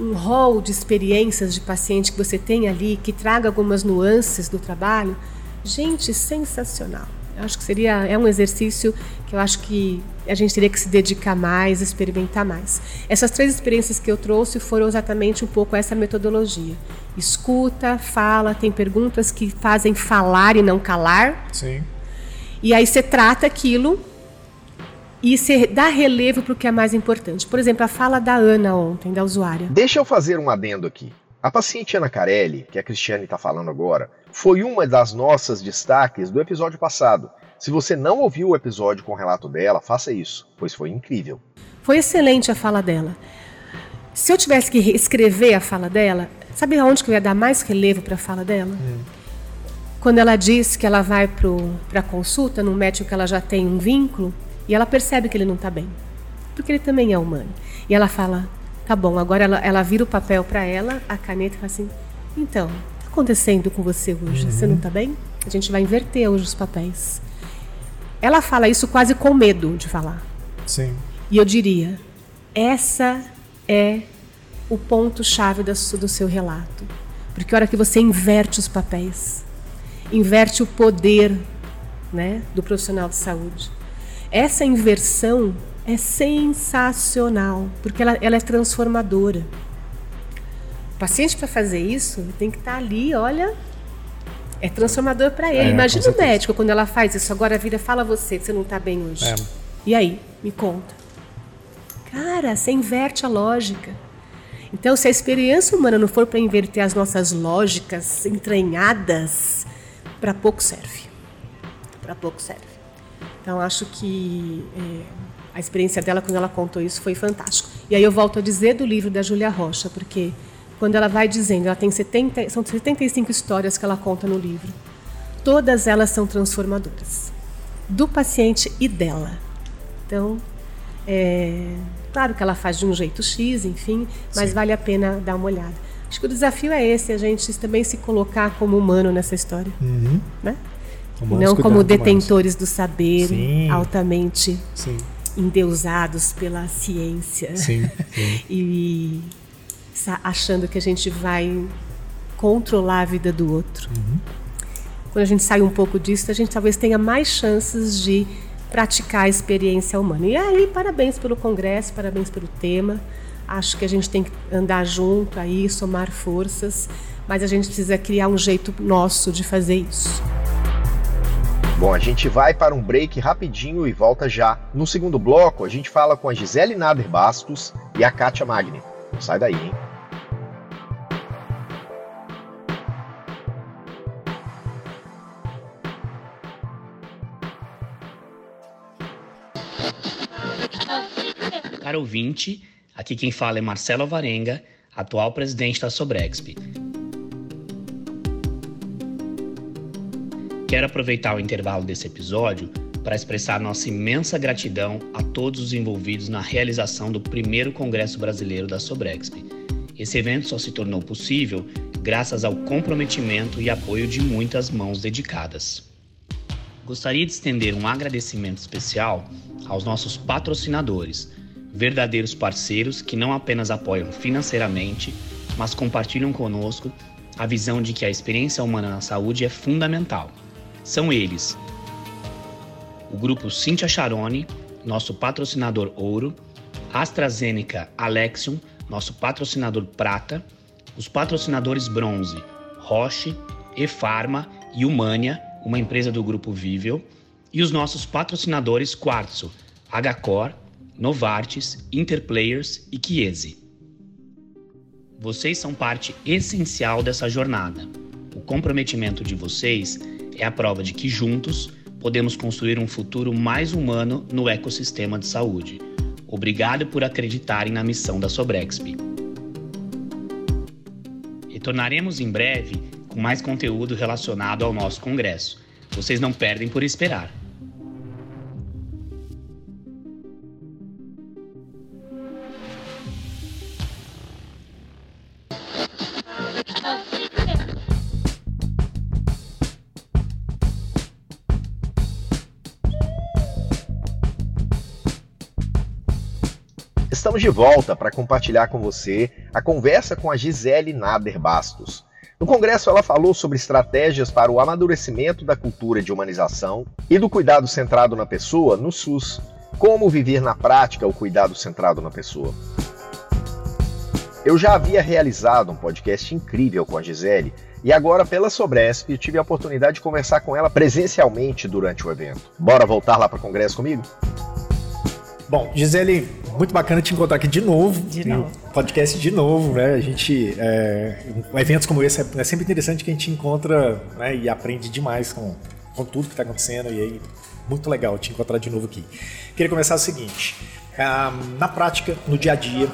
S1: um rol de experiências de paciente que você tem ali, que traga algumas nuances do trabalho, gente, sensacional. Eu acho que seria é um exercício que eu acho que a gente teria que se dedicar mais, experimentar mais. Essas três experiências que eu trouxe foram exatamente um pouco essa metodologia. Escuta, fala, tem perguntas que fazem falar e não calar.
S8: Sim.
S1: E aí você trata aquilo e você dá relevo para o que é mais importante. Por exemplo, a fala da Ana ontem, da usuária.
S5: Deixa eu fazer um adendo aqui. A paciente Ana Carelli, que a Cristiane está falando agora, foi uma das nossas destaques do episódio passado. Se você não ouviu o episódio com o relato dela, faça isso, pois foi incrível.
S1: Foi excelente a fala dela. Se eu tivesse que escrever a fala dela, sabe aonde que eu ia dar mais relevo para a fala dela? Quando ela diz que ela vai para a consulta num médico que ela já tem um vínculo e ela percebe que ele não está bem, porque ele também é humano. E ela fala: tá bom, agora ela, ela vira o papel para ela, a caneta e fala assim: então, o que está acontecendo com você hoje? Você não está bem? A gente vai inverter hoje os papéis. Ela fala isso quase com medo de falar.
S8: Sim.
S1: E eu diria: essa é o ponto-chave do seu relato. Porque a hora que você inverte os papéis, inverte o poder né, do profissional de saúde, essa inversão é sensacional, porque ela, ela é transformadora. O paciente, para fazer isso, tem que estar ali, olha. É transformador para ele.
S8: É,
S1: Imagina o médico quando ela faz isso. Agora vira, fala você que você não está bem hoje.
S8: É.
S1: E aí, me conta. Cara, você inverte a lógica. Então, se a experiência humana não for para inverter as nossas lógicas entranhadas, para pouco serve. Para pouco serve. Então, acho que é, a experiência dela, quando ela contou isso, foi fantástico. E aí eu volto a dizer do livro da Júlia Rocha, porque quando ela vai dizendo, ela tem 70, são 75 histórias que ela conta no livro. Todas elas são transformadoras. Do paciente e dela. Então, é, claro que ela faz de um jeito X, enfim, mas
S8: Sim.
S1: vale a pena dar uma olhada. Acho que o desafio é esse, a gente também se colocar como humano nessa história,
S8: Uhum.
S1: né?
S8: Humanos
S1: não como
S8: humanos.
S1: detentores do saber,
S8: Sim.
S1: altamente
S8: Sim,
S1: endeusados pela ciência
S8: sim, sim. <laughs>
S1: e achando que a gente vai controlar a vida do outro. Quando a gente sai um pouco disso, a gente talvez tenha mais chances de praticar a experiência humana. E aí, parabéns pelo congresso, parabéns pelo tema. Acho que a gente tem que andar junto aí, somar forças, mas a gente precisa criar um jeito nosso de fazer isso.
S5: Bom, a gente vai para um break rapidinho e volta já. No segundo bloco, a gente fala com a Gisele Nader Bastos e a Kátia Magni. Sai daí, hein?
S9: Caro ouvinte, aqui quem fala é Marcelo Varenga, atual presidente da Sobrexp. Quero aproveitar o intervalo desse episódio para expressar nossa imensa gratidão a todos os envolvidos na realização do primeiro Congresso Brasileiro da Sobrexp. Esse evento só se tornou possível graças ao comprometimento e apoio de muitas mãos dedicadas. Gostaria de estender um agradecimento especial aos nossos patrocinadores, verdadeiros parceiros que não apenas apoiam financeiramente, mas compartilham conosco a visão de que a experiência humana na saúde é fundamental. São eles: o grupo Cintia Charone, nosso patrocinador ouro, AstraZeneca Alexion, nosso patrocinador prata, os patrocinadores bronze, Roche, Efarma e Humania, uma empresa do grupo Vivel, e os nossos patrocinadores Quartzo, Hcor, Novartis, Interplayers e Chiesi. Vocês são parte essencial dessa jornada. O comprometimento de vocês é a prova de que juntos podemos construir um futuro mais humano no ecossistema de saúde. Obrigado por acreditarem na missão da Sobrexp. Retornaremos em breve com mais conteúdo relacionado ao nosso congresso. Vocês não perdem por esperar.
S5: Estamos de volta para compartilhar com você a conversa com a Gisele Nader Bastos. No congresso, ela falou sobre estratégias para o amadurecimento da cultura de humanização e do cuidado centrado na pessoa no SUS. Como viver na prática o cuidado centrado na pessoa. Eu já havia realizado um podcast incrível com a Gisele e agora, pela Sobresp, tive a oportunidade de conversar com ela presencialmente durante o evento. Bora voltar lá para o congresso comigo?
S8: Bom, Gisele, muito bacana te encontrar aqui de novo.
S3: De novo.
S8: Podcast de novo, né? A gente. É, eventos como esse é, é, sempre interessante que a gente encontra né, e aprende demais com, com tudo que está acontecendo. E aí, muito legal te encontrar de novo aqui. Queria começar o seguinte: ah, na prática, no dia a dia,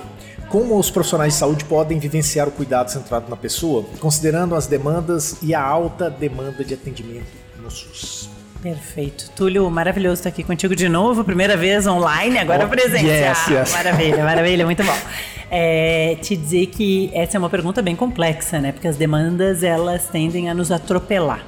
S8: como os profissionais de saúde podem vivenciar o cuidado centrado na pessoa, considerando as demandas e a alta demanda de atendimento no SUS?
S3: Perfeito. Túlio, maravilhoso estar aqui contigo de novo. Primeira vez online, agora oh, presencial. Yes, yes. Maravilha, maravilha, <laughs> muito bom. É, te dizer que essa é uma pergunta bem complexa, né? Porque as demandas elas tendem a nos atropelar.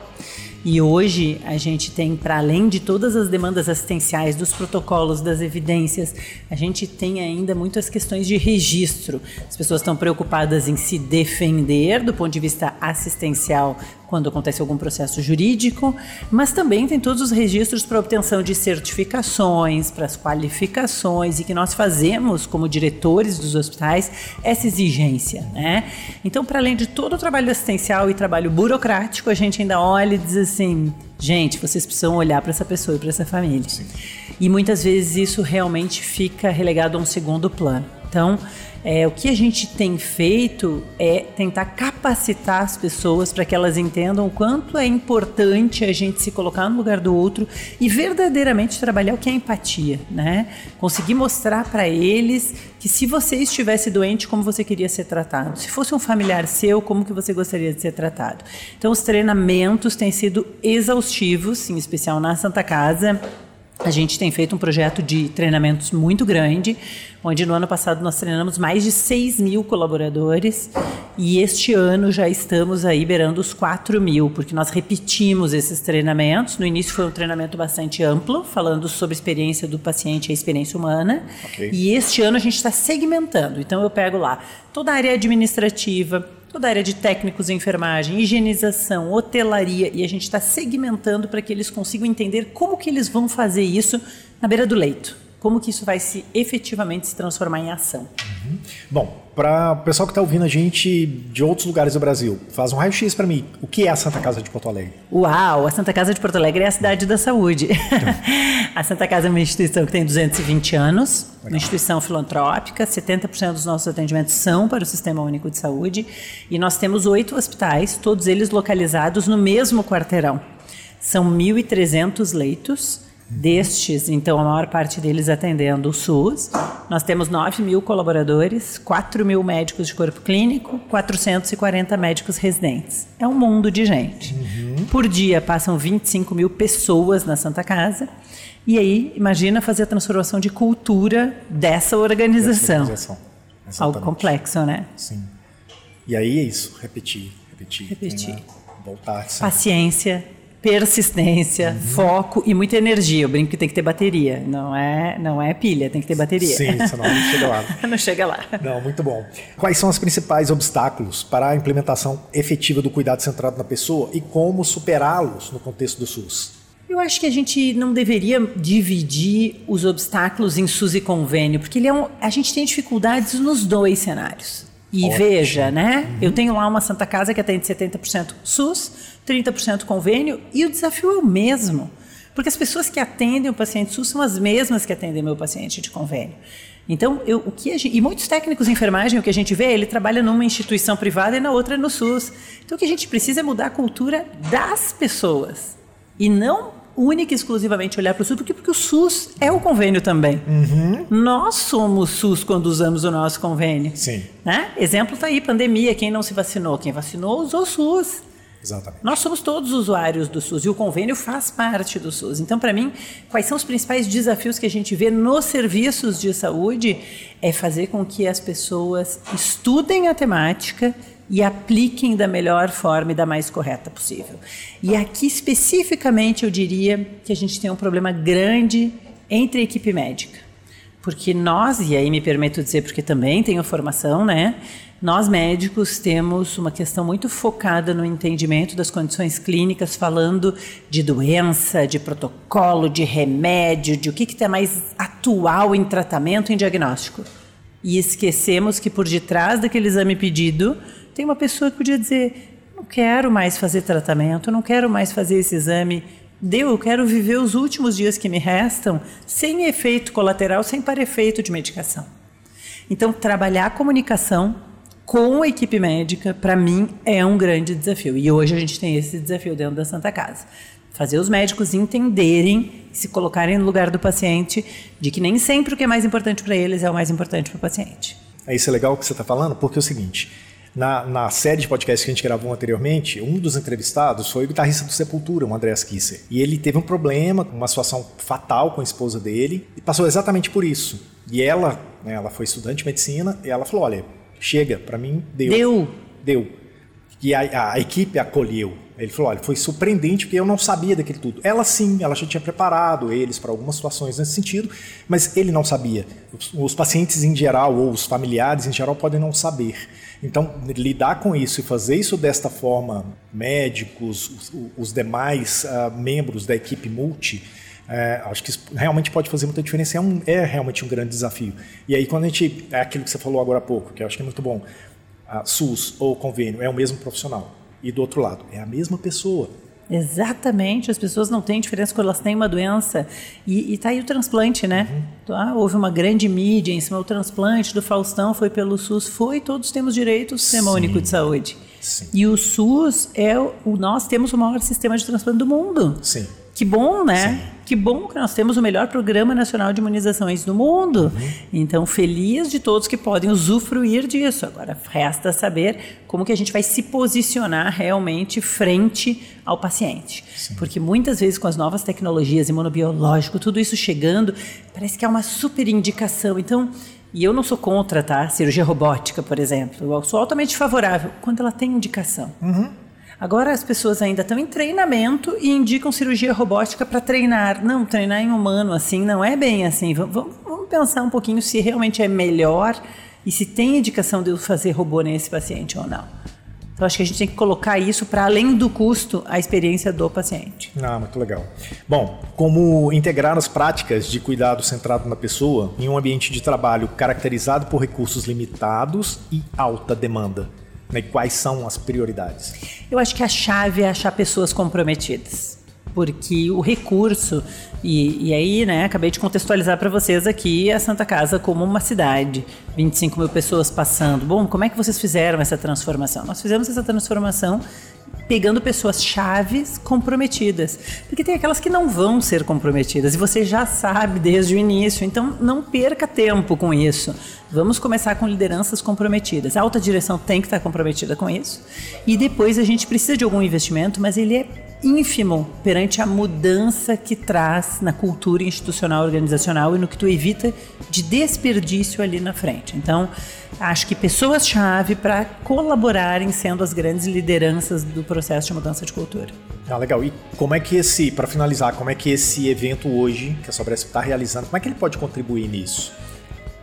S3: E hoje a gente tem, para além de todas as demandas assistenciais, dos protocolos, das evidências, a gente tem ainda muitas questões de registro. As pessoas estão preocupadas em se defender do ponto de vista assistencial quando acontece algum processo jurídico, mas também tem todos os registros para obtenção de certificações, para as qualificações e que nós fazemos como diretores dos hospitais essa exigência, né? Então, para além de todo o trabalho assistencial e trabalho burocrático, a gente ainda olha e diz assim, gente, vocês precisam olhar para essa pessoa e para essa família. Sim. E muitas vezes isso realmente fica relegado a um segundo plano. Então, é, o que a gente tem feito é tentar capacitar as pessoas para que elas entendam o quanto é importante a gente se colocar no lugar do outro e verdadeiramente trabalhar o que é empatia, né? Conseguir mostrar para eles que se você estivesse doente, como você queria ser tratado. Se fosse um familiar seu, como que você gostaria de ser tratado. Então, os treinamentos têm sido exaustivos, em especial na Santa Casa. A gente tem feito um projeto de treinamentos muito grande, onde no ano passado nós treinamos mais de 6 mil colaboradores e este ano já estamos aí beirando os 4 mil, porque nós repetimos esses treinamentos. No início foi um treinamento bastante amplo, falando sobre a experiência do paciente e a experiência humana. Okay. E este ano a gente está segmentando. Então eu pego lá toda a área administrativa, toda a área de técnicos em enfermagem, higienização, hotelaria, e a gente está segmentando para que eles consigam entender como que eles vão fazer isso na beira do leito. Como que isso vai se efetivamente se transformar em ação? Uhum.
S8: Bom, para o pessoal que está ouvindo a gente de outros lugares do Brasil, faz um raio-x para mim. O que é a Santa Casa de Porto Alegre?
S3: Uau, a Santa Casa de Porto Alegre é a cidade da saúde. Então. <laughs> a Santa Casa é uma instituição que tem 220 anos, Legal. uma instituição filantrópica, 70% dos nossos atendimentos são para o Sistema Único de Saúde e nós temos oito hospitais, todos eles localizados no mesmo quarteirão. São 1.300 leitos Destes, então, a maior parte deles atendendo o SUS. Nós temos 9 mil colaboradores, 4 mil médicos de corpo clínico, 440 médicos residentes. É um mundo de gente. Uhum. Por dia passam 25 mil pessoas na Santa Casa. E aí, imagina fazer a transformação de cultura dessa organização. Dessa organização. Algo complexo, né?
S8: Sim. E aí é isso, repetir, repetir.
S3: Repetir.
S8: Voltar. Sempre.
S3: Paciência, persistência, uhum. foco e muita energia. Eu brinco que tem que ter bateria, não é, não é pilha, tem que ter bateria.
S8: Sim, senão não chega lá. <laughs>
S3: não chega lá.
S8: Não, muito bom. Quais são os principais obstáculos para a implementação efetiva do cuidado centrado na pessoa e como superá-los no contexto do SUS?
S3: Eu acho que a gente não deveria dividir os obstáculos em SUS e convênio, porque ele é um, a gente tem dificuldades nos dois cenários. E Ótimo. veja, né? Uhum. Eu tenho lá uma Santa Casa que atende 70% SUS, 30% convênio, e o desafio é o mesmo. Porque as pessoas que atendem o paciente SUS são as mesmas que atendem meu paciente de convênio. Então, eu, o que gente, e muitos técnicos de enfermagem, o que a gente vê, ele trabalha numa instituição privada e na outra no SUS. Então, o que a gente precisa é mudar a cultura das pessoas e não única e exclusivamente olhar para o SUS, porque, porque o SUS é o convênio também.
S8: Uhum.
S3: Nós somos SUS quando usamos o nosso convênio.
S8: Sim.
S3: Né? Exemplo está aí, pandemia, quem não se vacinou? Quem vacinou usou o SUS.
S8: Exatamente.
S3: Nós somos todos usuários do SUS e o convênio faz parte do SUS. Então, para mim, quais são os principais desafios que a gente vê nos serviços de saúde? É fazer com que as pessoas estudem a temática, e apliquem da melhor forma e da mais correta possível. E aqui especificamente eu diria que a gente tem um problema grande entre a equipe médica. Porque nós, e aí me permito dizer porque também tenho formação, né? Nós médicos temos uma questão muito focada no entendimento das condições clínicas, falando de doença, de protocolo, de remédio, de o que está mais atual em tratamento, em diagnóstico. E esquecemos que por detrás daquele exame pedido tem uma pessoa que podia dizer: não quero mais fazer tratamento, não quero mais fazer esse exame. Deu, eu quero viver os últimos dias que me restam sem efeito colateral, sem para-efeito de medicação. Então, trabalhar a comunicação com a equipe médica, para mim, é um grande desafio. E hoje a gente tem esse desafio dentro da Santa Casa. Fazer os médicos entenderem, se colocarem no lugar do paciente, de que nem sempre o que é mais importante para eles é o mais importante para o paciente.
S8: É isso é legal o que você está falando, porque é o seguinte: na, na, série de podcast que a gente gravou anteriormente, um dos entrevistados foi o guitarrista do Sepultura, o Andreas Kisser. E ele teve um problema, uma situação fatal com a esposa dele, e passou exatamente por isso. E ela, né, ela foi estudante de medicina, e ela falou: olha, chega, para mim deu.
S3: Deu.
S8: Deu. E a, a equipe acolheu. Ele falou: olha, foi surpreendente porque eu não sabia daquele tudo. Ela sim, ela já tinha preparado eles para algumas situações nesse sentido, mas ele não sabia. Os, os, pacientes em geral, ou os familiares em geral, podem não saber. Então, lidar com isso e fazer isso desta forma, médicos, os, os demais uh, membros da equipe multi, é, acho que isso realmente pode fazer muita diferença. É, um, é, realmente um grande desafio. E aí, quando a gente. É aquilo que você falou agora há pouco, que eu acho que é muito bom. SUS ou convênio é o mesmo profissional e do outro lado, é a mesma pessoa.
S3: Exatamente, as pessoas não têm diferença quando elas têm uma doença. E está aí o transplante, né? Uhum. Ah, houve uma grande mídia em cima do transplante do Faustão, foi pelo SUS, foi, todos temos direito ao Sistema Sim. Único de Saúde.
S8: Sim.
S3: E o SUS é o. Nós temos o maior sistema de transplante do mundo.
S8: Sim.
S3: Que bom, né? Sim. Que bom que nós temos o melhor programa nacional de imunizações do mundo. Uhum. Então, feliz de todos que podem usufruir disso. Agora, resta saber como que a gente vai se posicionar realmente frente ao paciente. Sim. Porque muitas vezes com as novas tecnologias, imunobiológico, tudo isso chegando, parece que é uma super indicação. Então, e eu não sou contra, tá? Cirurgia robótica, por exemplo. Eu sou altamente favorável quando ela tem indicação.
S8: Uhum.
S3: Agora as pessoas ainda estão em treinamento e indicam cirurgia robótica para treinar. Não, treinar em humano assim não é bem assim. Vamos, vamos, pensar um pouquinho se realmente é melhor e se tem indicação de eu fazer robô nesse paciente ou não. Então acho que a gente tem que colocar isso para além do custo, a experiência do paciente.
S8: Ah, muito legal. Bom, como integrar as práticas de cuidado centrado na pessoa em um ambiente de trabalho caracterizado por recursos limitados e alta demanda? Né? Quais são as prioridades?
S3: Eu acho que a chave é achar pessoas comprometidas. Porque o recurso, e, e aí, né, acabei de contextualizar para vocês aqui a Santa Casa como uma cidade, 25 mil pessoas passando. Bom, como é que vocês fizeram essa transformação? Nós fizemos essa transformação pegando pessoas chaves comprometidas. Porque tem aquelas que não vão ser comprometidas e você já sabe desde o início. Então não perca tempo com isso. Vamos começar com lideranças comprometidas. A alta direção tem que estar comprometida com isso. E depois a gente precisa de algum investimento, mas ele é ínfimo perante a mudança que traz na cultura institucional organizacional e no que tu evita de desperdício ali na frente. Então, acho que pessoas-chave para colaborarem sendo as grandes lideranças do processo de mudança de cultura.
S8: Ah, legal. E como é que esse, para finalizar, como é que esse evento hoje, que a Sobresp está realizando, como é que ele pode contribuir nisso?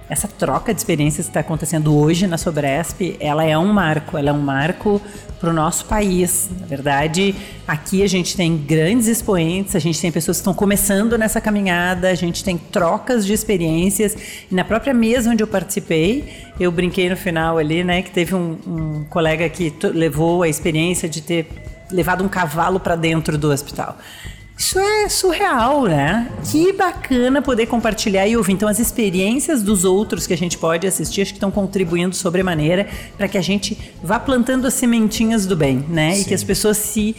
S3: essa troca de experiências que está acontecendo hoje na Sobresp, ela é um marco, ela é um marco para o nosso país. Na verdade, aqui a gente tem grandes expoentes, a gente tem pessoas que estão começando nessa caminhada, a gente tem trocas de experiências. E na própria mesa onde eu participei, eu brinquei no final ali, né, que teve um, um colega que levou a experiência de ter levado um cavalo para dentro do hospital. Isso é surreal, né? Que bacana poder compartilhar e ouvir. Então, as experiências dos outros que a gente pode assistir, acho que estão contribuindo sobremaneira para que a gente vá plantando as sementinhas do bem, né? Sim. E que as pessoas se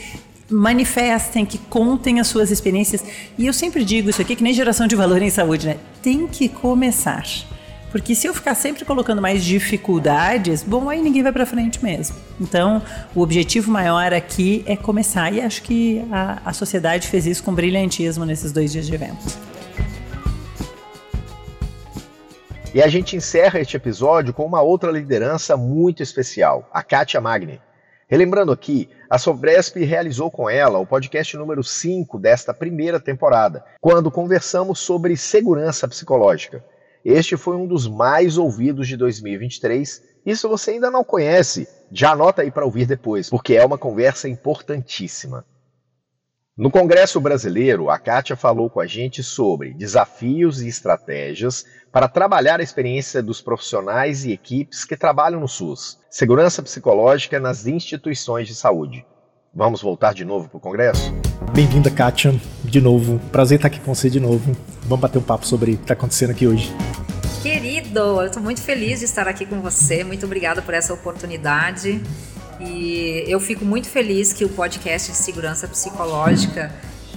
S3: manifestem, que contem as suas experiências. E eu sempre digo isso aqui, que nem geração de valor em saúde, né? Tem que começar. Porque se eu ficar sempre colocando mais dificuldades, bom, aí ninguém vai para frente mesmo. Então, o objetivo maior aqui é começar e acho que a, a sociedade fez isso com brilhantismo nesses dois dias de evento.
S5: E a gente encerra este episódio com uma outra liderança muito especial, a Kátia Magni. Relembrando aqui, a Sobresp realizou com ela o podcast número 5 desta primeira temporada, quando conversamos sobre segurança psicológica. Este foi um dos mais ouvidos de 2023. E se você ainda não conhece, já anota aí para ouvir depois, porque é uma conversa importantíssima. No Congresso Brasileiro, a Kátia falou com a gente sobre desafios e estratégias para trabalhar a experiência dos profissionais e equipes que trabalham no SUS, segurança psicológica nas instituições de saúde. Vamos voltar de novo para o Congresso?
S8: Bem-vinda, Kátia, de novo. Prazer estar aqui com você de novo. Vamos bater um papo sobre o que está acontecendo aqui hoje.
S4: Eu estou muito feliz de estar aqui com você. Muito obrigada por essa oportunidade. E eu fico muito feliz que o podcast de segurança psicológica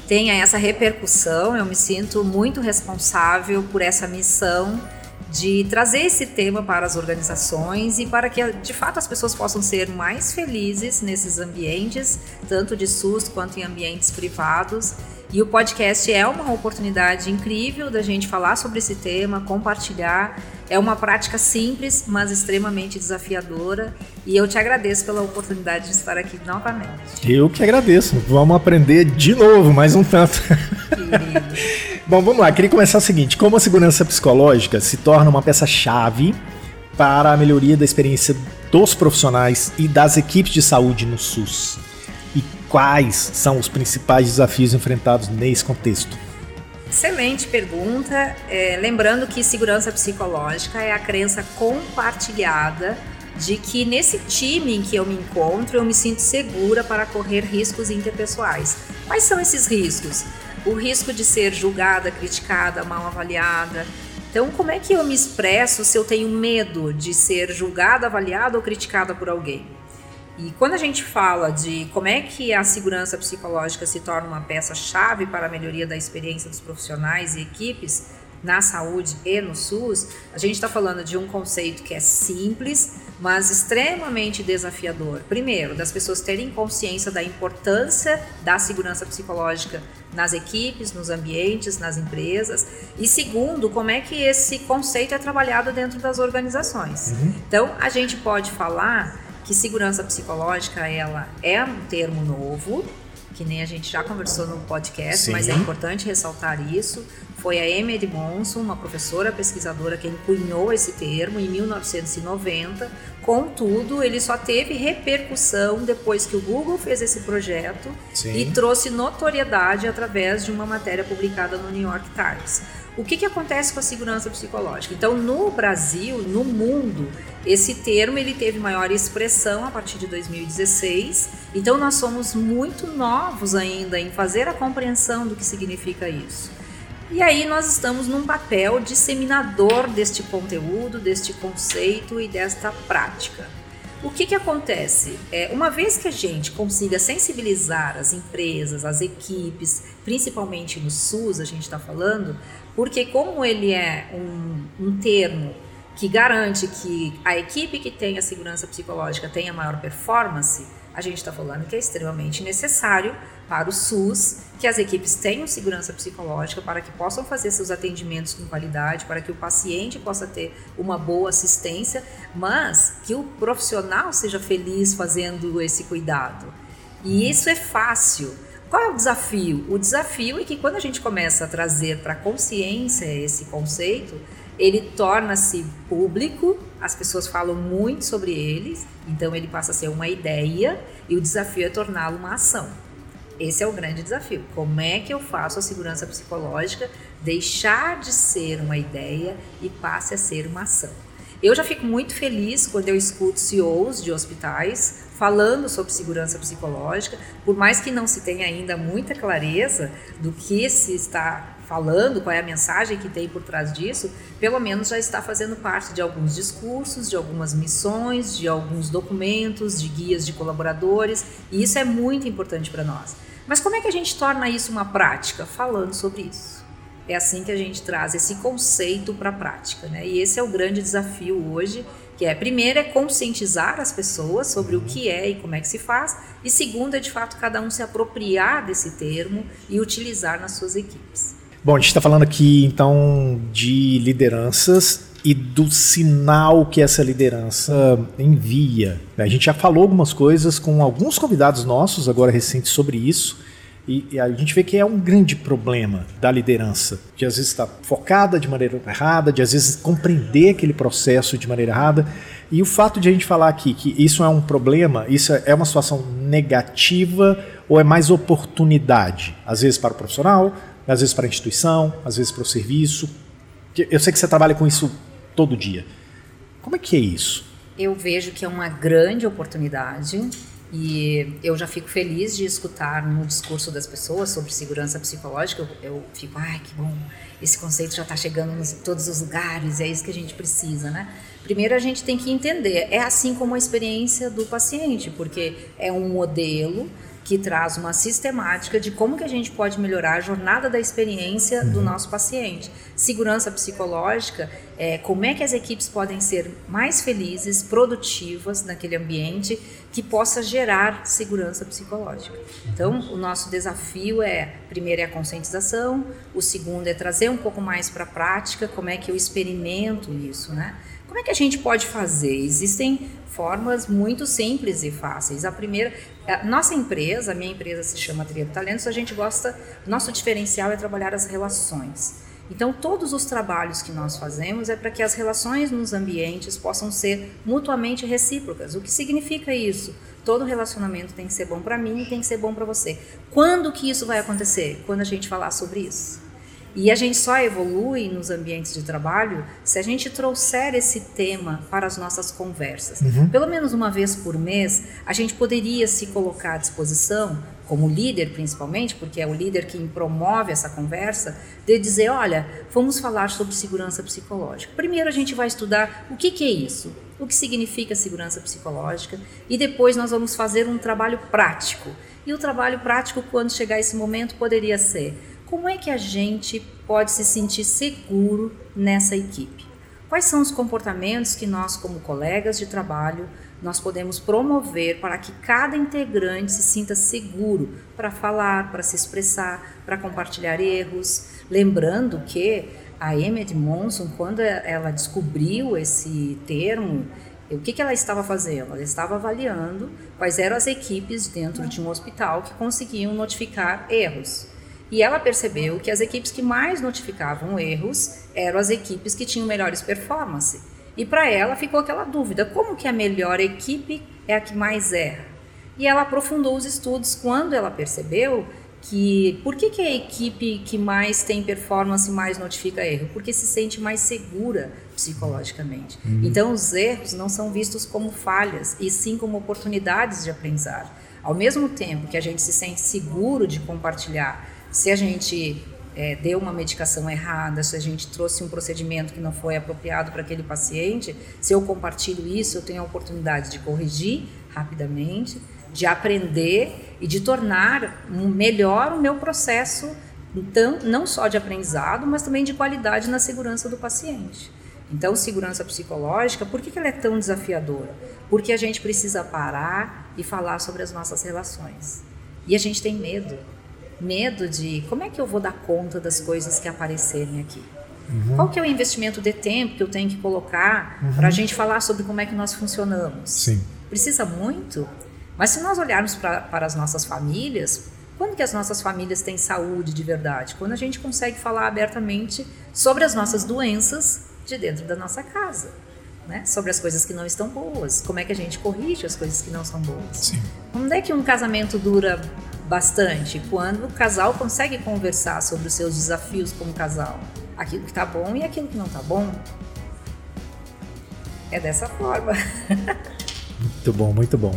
S4: tenha essa repercussão. Eu me sinto muito responsável por essa missão de trazer esse tema para as organizações e para que de fato as pessoas possam ser mais felizes nesses ambientes, tanto de SUS quanto em ambientes privados e o podcast é uma oportunidade incrível da gente falar sobre esse tema, compartilhar. É uma prática simples, mas extremamente desafiadora. E eu te agradeço pela oportunidade de estar aqui novamente.
S8: Eu que agradeço. Vamos aprender de novo, mais um tanto. Bom, vamos lá. Queria começar o seguinte: como a segurança psicológica se torna uma peça-chave para a melhoria da experiência dos profissionais e das equipes de saúde no SUS? quais são os principais desafios enfrentados nesse contexto?
S4: Excelente pergunta. É, lembrando que segurança psicológica é a crença compartilhada de que nesse time em que eu me encontro eu me sinto segura para correr riscos interpessoais. Quais são esses riscos? O risco de ser julgada, criticada, mal avaliada. Então, como é que eu me expresso se eu tenho medo de ser julgada, avaliada ou criticada por alguém? E quando a gente fala de como é que a segurança psicológica se torna uma peça-chave para a melhoria da experiência dos profissionais e equipes na saúde e no SUS, a gente está falando de um conceito que é simples, mas extremamente desafiador. Primeiro, das pessoas terem consciência da importância da segurança psicológica nas equipes, nos ambientes, nas empresas. E segundo, como é que esse conceito é trabalhado dentro das organizações. Uhum. Então, a gente pode falar que segurança psicológica ela é um termo novo, que nem a gente já conversou no podcast, Sim. mas é importante ressaltar isso. Foi a Amy Edmondson, uma professora pesquisadora, quem cunhou esse termo em 1990. Contudo, ele só teve repercussão depois que o Google fez esse projeto Sim. e trouxe notoriedade através de uma matéria publicada no New York Times. O que, que acontece com a segurança psicológica? Então, no Brasil, no mundo, esse termo ele teve maior expressão a partir de 2016. Então, nós somos muito novos ainda em fazer a compreensão do que significa isso. E aí nós estamos num papel disseminador deste conteúdo, deste conceito e desta prática. O que, que acontece? É, uma vez que a gente consiga sensibilizar as empresas, as equipes, principalmente no SUS, a gente está falando, porque como ele é um, um termo que garante que a equipe que tem a segurança psicológica tenha maior performance, a gente está falando que é extremamente necessário para o SUS, que as equipes tenham segurança psicológica para que possam fazer seus atendimentos com qualidade, para que o paciente possa ter uma boa assistência, mas que o profissional seja feliz fazendo esse cuidado. E isso é fácil. Qual é o desafio? O desafio é que quando a gente começa a trazer para a consciência esse conceito, ele torna-se público, as pessoas falam muito sobre eles, então ele passa a ser uma ideia e o desafio é torná-lo uma ação. Esse é o grande desafio. Como é que eu faço a segurança psicológica deixar de ser uma ideia e passe a ser uma ação? Eu já fico muito feliz quando eu escuto CEOs de hospitais falando sobre segurança psicológica, por mais que não se tenha ainda muita clareza do que se está falando, qual é a mensagem que tem por trás disso, pelo menos já está fazendo parte de alguns discursos, de algumas missões, de alguns documentos, de guias de colaboradores, e isso é muito importante para nós. Mas como é que a gente torna isso uma prática? Falando sobre isso. É assim que a gente traz esse conceito para a prática, né? E esse é o grande desafio hoje, que é primeiro é conscientizar as pessoas sobre o que é e como é que se faz, e segundo é de fato cada um se apropriar desse termo e utilizar nas suas equipes.
S8: Bom, a gente está falando aqui então de lideranças e do sinal que essa liderança envia. A gente já falou algumas coisas com alguns convidados nossos agora recentes sobre isso. E, a gente vê que é um grande problema da liderança, de às vezes estar tá focada de maneira errada, de às vezes compreender aquele processo de maneira errada. E o fato de a gente falar aqui que isso é um problema, isso é uma situação negativa ou é mais oportunidade? Às vezes para o profissional, às vezes para a instituição, às vezes para o serviço. Eu sei que você trabalha com isso todo dia. Como é que é isso?
S4: Eu vejo que é uma grande oportunidade e eu já fico feliz de escutar no discurso das pessoas sobre segurança psicológica. Eu, eu fico, ai, que bom, esse conceito já está chegando em todos os lugares, é isso que a gente precisa, né? Primeiro a gente tem que entender, é assim como a experiência do paciente, porque é um modelo que traz uma sistemática de como que a gente pode melhorar a jornada da experiência do uhum. nosso paciente. Segurança psicológica, é, como é que as equipes podem ser mais felizes, produtivas naquele ambiente que possa gerar segurança psicológica. Então, o nosso desafio é, primeiro é a conscientização, o segundo é trazer um pouco mais para a prática, como é que eu experimento isso, né? Como é que a gente pode fazer? Existem formas muito simples e fáceis. A primeira, a nossa empresa, a minha empresa se chama Tria Talentos, a gente gosta, nosso diferencial é trabalhar as relações. Então, todos os trabalhos que nós fazemos é para que as relações nos ambientes possam ser mutuamente recíprocas. O que significa isso? Todo relacionamento tem que ser bom para mim e tem que ser bom para você. Quando que isso vai acontecer? Quando a gente falar sobre isso. E a gente só evolui nos ambientes de trabalho se a gente trouxer esse tema para as nossas conversas. Uhum. Pelo menos uma vez por mês, a gente poderia se colocar à disposição, como líder principalmente, porque é o líder que promove essa conversa, de dizer: olha, vamos falar sobre segurança psicológica. Primeiro a gente vai estudar o que, que é isso, o que significa segurança psicológica, e depois nós vamos fazer um trabalho prático. E o trabalho prático, quando chegar esse momento, poderia ser como é que a gente pode se sentir seguro nessa equipe? Quais são os comportamentos que nós, como colegas de trabalho, nós podemos promover para que cada integrante se sinta seguro para falar, para se expressar, para compartilhar erros? Lembrando que a Emmett Monson, quando ela descobriu esse termo, o que, que ela estava fazendo? Ela estava avaliando quais eram as equipes dentro de um hospital que conseguiam notificar erros. E ela percebeu que as equipes que mais notificavam erros eram as equipes que tinham melhores performances. E para ela ficou aquela dúvida: como que a melhor equipe é a que mais erra? E ela aprofundou os estudos quando ela percebeu que por que, que a equipe que mais tem performance mais notifica erro? Porque se sente mais segura psicologicamente. Uhum. Então os erros não são vistos como falhas, e sim como oportunidades de aprendizado. Ao mesmo tempo que a gente se sente seguro de compartilhar se a gente é, deu uma medicação errada, se a gente trouxe um procedimento que não foi apropriado para aquele paciente, se eu compartilho isso, eu tenho a oportunidade de corrigir rapidamente, de aprender e de tornar melhor o meu processo, então, não só de aprendizado, mas também de qualidade na segurança do paciente. Então, segurança psicológica, por que, que ela é tão desafiadora? Porque a gente precisa parar e falar sobre as nossas relações. E a gente tem medo. Medo de como é que eu vou dar conta das coisas que aparecerem aqui. Uhum. Qual que é o investimento de tempo que eu tenho que colocar uhum. para a gente falar sobre como é que nós funcionamos?
S8: Sim.
S4: Precisa muito? Mas se nós olharmos pra, para as nossas famílias, quando que as nossas famílias têm saúde de verdade? Quando a gente consegue falar abertamente sobre as nossas doenças de dentro da nossa casa. Né? Sobre as coisas que não estão boas. Como é que a gente corrige as coisas que não são boas.
S8: Sim.
S4: Quando é que um casamento dura bastante? Quando o casal consegue conversar sobre os seus desafios como casal. Aquilo que está bom e aquilo que não está bom. É dessa forma. <laughs>
S8: muito bom, muito bom.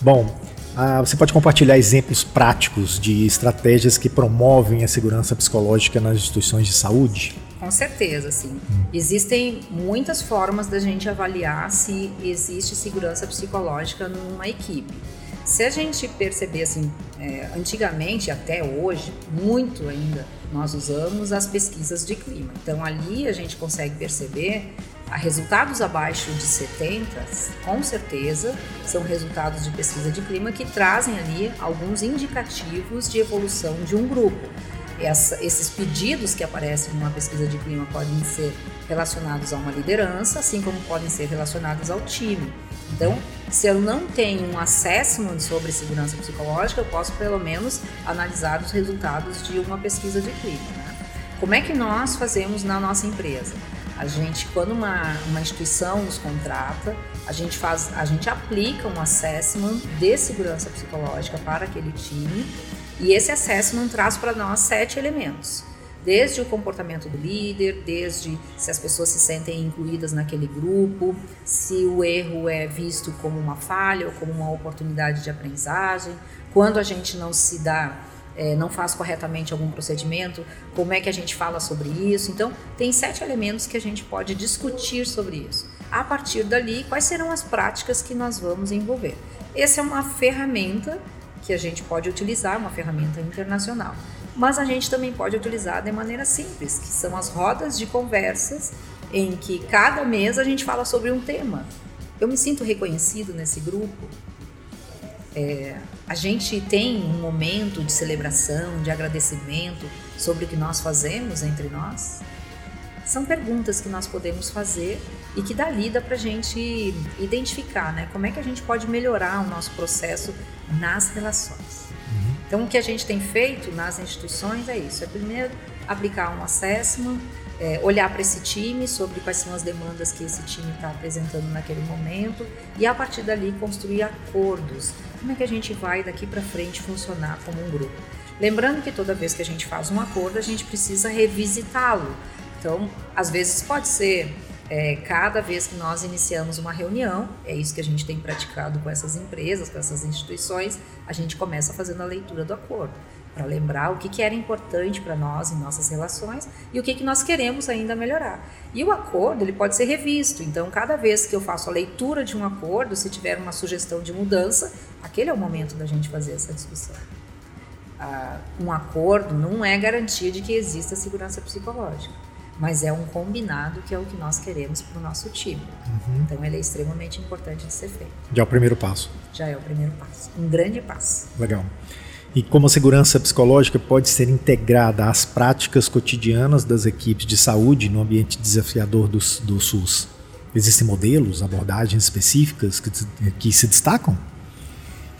S8: Bom, ah, você pode compartilhar exemplos práticos de estratégias que promovem a segurança psicológica nas instituições de saúde?
S4: Com certeza, sim. Existem muitas formas da gente avaliar se existe segurança psicológica numa equipe. Se a gente perceber assim, é, antigamente até hoje, muito ainda, nós usamos as pesquisas de clima. Então ali a gente consegue perceber a resultados abaixo de 70, com certeza, são resultados de pesquisa de clima que trazem ali alguns indicativos de evolução de um grupo. Essa, esses pedidos que aparecem numa pesquisa de clima podem ser relacionados a uma liderança, assim como podem ser relacionados ao time. Então, se eu não tenho um assessment sobre segurança psicológica, eu posso pelo menos analisar os resultados de uma pesquisa de clima. Né? Como é que nós fazemos na nossa empresa? A gente, quando uma, uma instituição nos contrata, a gente faz, a gente aplica um assessment de segurança psicológica para aquele time e esse assessment traz para nós sete elementos. Desde o comportamento do líder, desde se as pessoas se sentem incluídas naquele grupo, se o erro é visto como uma falha ou como uma oportunidade de aprendizagem, quando a gente não se dá é, não faz corretamente algum procedimento, como é que a gente fala sobre isso. Então, tem sete elementos que a gente pode discutir sobre isso. A partir dali, quais serão as práticas que nós vamos envolver? Essa é uma ferramenta que a gente pode utilizar, uma ferramenta internacional. Mas a gente também pode utilizar de maneira simples, que são as rodas de conversas em que cada mês a gente fala sobre um tema. Eu me sinto reconhecido nesse grupo, é, a gente tem um momento de celebração, de agradecimento sobre o que nós fazemos entre nós? São perguntas que nós podemos fazer e que dali dá para a gente identificar, né? Como é que a gente pode melhorar o nosso processo nas relações. Então, o que a gente tem feito nas instituições é isso: é primeiro aplicar um assessment, é, olhar para esse time sobre quais são as demandas que esse time está apresentando naquele momento e a partir dali construir acordos. Como é que a gente vai daqui para frente funcionar como um grupo? Lembrando que toda vez que a gente faz um acordo, a gente precisa revisitá-lo. Então, às vezes pode ser é, cada vez que nós iniciamos uma reunião, é isso que a gente tem praticado com essas empresas, com essas instituições, a gente começa fazendo a leitura do acordo para lembrar o que, que era importante para nós em nossas relações e o que, que nós queremos ainda melhorar. E o acordo ele pode ser revisto, então cada vez que eu faço a leitura de um acordo, se tiver uma sugestão de mudança, aquele é o momento da gente fazer essa discussão. Ah, um acordo não é garantia de que exista segurança psicológica, mas é um combinado que é o que nós queremos para o nosso time. Uhum. Então ele é extremamente importante de ser feito.
S8: Já é o primeiro passo.
S4: Já é o primeiro passo, um grande passo.
S8: Legal e como a segurança psicológica pode ser integrada às práticas cotidianas das equipes de saúde no ambiente desafiador do, do SUS? Existem modelos, abordagens específicas que, que se destacam?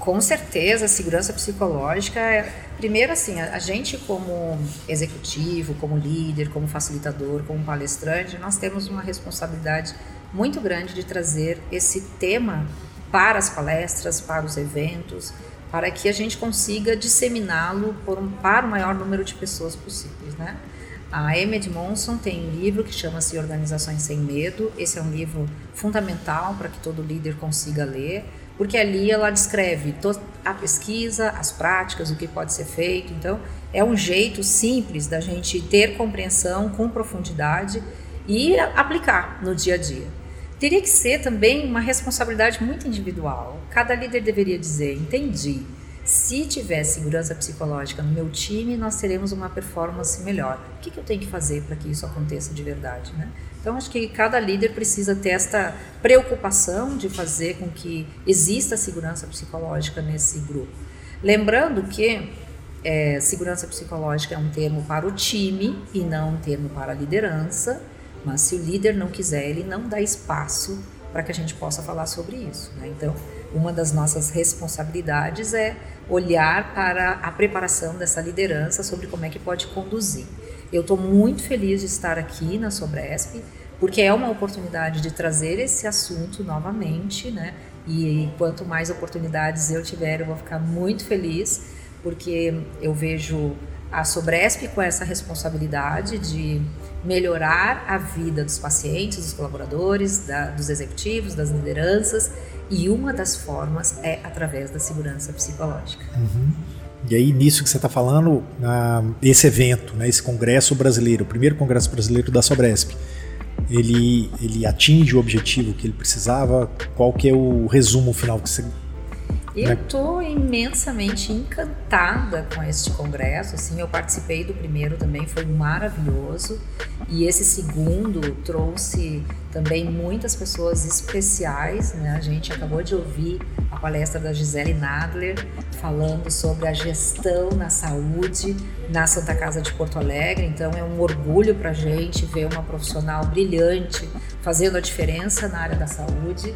S4: Com certeza, a segurança psicológica é, primeiro assim, a, a gente como executivo, como líder, como facilitador, como palestrante, nós temos uma responsabilidade muito grande de trazer esse tema para as palestras, para os eventos, para que a gente consiga disseminá-lo um, para o maior número de pessoas possíveis, né? A Emmett Monson tem um livro que chama-se Organizações Sem Medo. Esse é um livro fundamental para que todo líder consiga ler, porque ali ela descreve a pesquisa, as práticas, o que pode ser feito. Então, é um jeito simples da gente ter compreensão com profundidade e aplicar no dia a dia. Teria que ser também uma responsabilidade muito individual. Cada líder deveria dizer: entendi. Se tiver segurança psicológica no meu time, nós teremos uma performance melhor. O que, eu tenho que fazer para que isso aconteça de verdade? Né? Então, acho que cada líder precisa ter esta preocupação de fazer com que exista segurança psicológica nesse grupo. Lembrando que é, segurança psicológica é um termo para o time e não um termo para a liderança, mas se o líder não quiser, ele não dá espaço para que a gente possa falar sobre isso. Né? Então, uma das nossas responsabilidades é olhar para a preparação dessa liderança sobre como é que pode conduzir. Eu estou muito feliz de estar aqui na Sobresp, porque é uma oportunidade de trazer esse assunto novamente, né? E quanto mais oportunidades eu tiver, eu vou ficar muito feliz, porque eu vejo a Sobresp com essa responsabilidade de melhorar a vida dos pacientes, dos colaboradores, da, dos executivos, das lideranças, e uma das formas é através da segurança psicológica.
S8: Uhum. E aí, nisso que você está falando, uh, esse evento, né, esse congresso brasileiro, o primeiro congresso brasileiro da Sobresp, ele, ele atinge o objetivo que ele precisava? Qual que é o resumo final que você
S4: eu estou imensamente encantada com este congresso. Assim, eu participei do primeiro também, foi maravilhoso. E esse segundo trouxe também muitas pessoas especiais. Né? A gente acabou de ouvir a palestra da Gisele Nadler falando sobre a gestão na saúde na Santa Casa de Porto Alegre. Então é um orgulho para a gente ver uma profissional brilhante fazendo a diferença na área da saúde.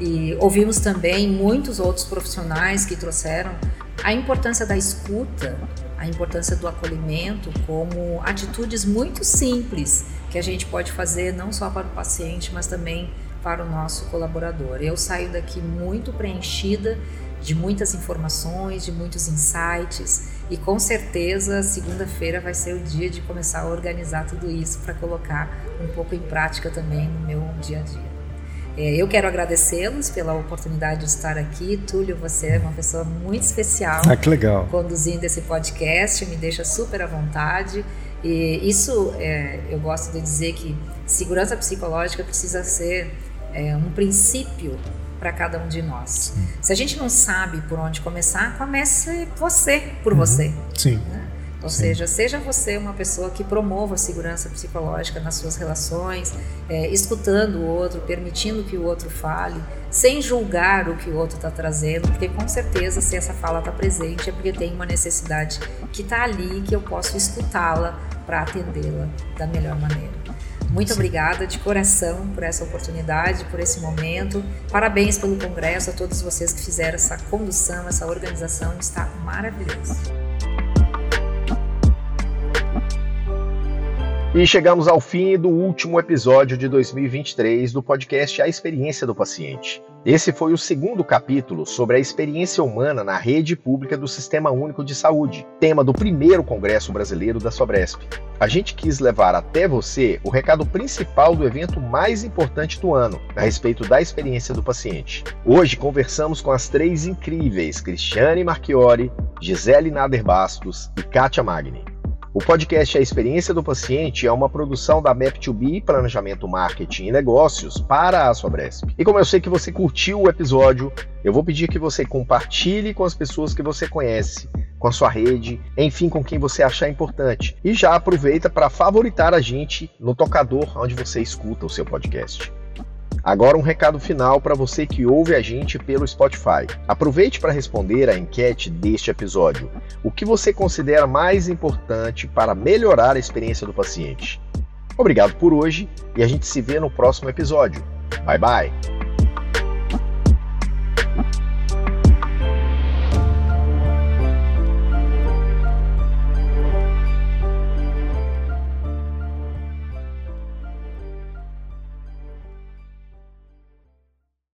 S4: E ouvimos também muitos outros profissionais que trouxeram a importância da escuta, a importância do acolhimento como atitudes muito simples que a gente pode fazer não só para o paciente, mas também para o nosso colaborador. Eu saio daqui muito preenchida de muitas informações, de muitos insights e com certeza segunda-feira vai ser o dia de começar a organizar tudo isso para colocar um pouco em prática também no meu dia a dia. É, eu quero agradecê-los pela oportunidade de estar aqui. Túlio, você é uma pessoa muito especial.
S8: Ah, que legal.
S4: Conduzindo esse podcast, me deixa super à vontade. E isso, é, eu gosto de dizer que segurança psicológica precisa ser é, um princípio para cada um de nós. Sim. Se a gente não sabe por onde começar, comece você por uhum. você.
S8: Sim.
S4: Né? Ou Sim. seja, seja você uma pessoa que promova a segurança psicológica nas suas relações, é, escutando o outro, permitindo que o outro fale, sem julgar o que o outro está trazendo, porque com certeza, se essa fala está presente, é porque tem uma necessidade que está ali que eu posso escutá-la para atendê-la da melhor maneira. Muito obrigada de coração por essa oportunidade, por esse momento. Parabéns pelo congresso a todos vocês que fizeram essa condução, essa organização, está maravilhoso.
S5: E chegamos ao fim do último episódio de 2023 do podcast A Experiência do Paciente. Esse foi o segundo capítulo sobre a experiência humana na rede pública do Sistema Único de Saúde, tema do primeiro Congresso Brasileiro da Sobresp. A gente quis levar até você o recado principal do evento mais importante do ano, a respeito da experiência do paciente. Hoje conversamos com as três incríveis Cristiane Marchiori, Gisele Nader Bastos e Kátia Magni. O podcast A Experiência do Paciente é uma produção da Map2B Planejamento Marketing e Negócios para a Sobresp. E como eu sei que você curtiu o episódio, eu vou pedir que você compartilhe com as pessoas que você conhece, com a sua rede, enfim, com quem você achar importante. E já aproveita para favoritar a gente no tocador onde você escuta o seu podcast. Agora um recado final para você que ouve a gente pelo Spotify. Aproveite para responder a enquete deste episódio. O que você considera mais importante para melhorar a experiência do paciente? Obrigado por hoje e a gente se vê no próximo episódio. Bye bye!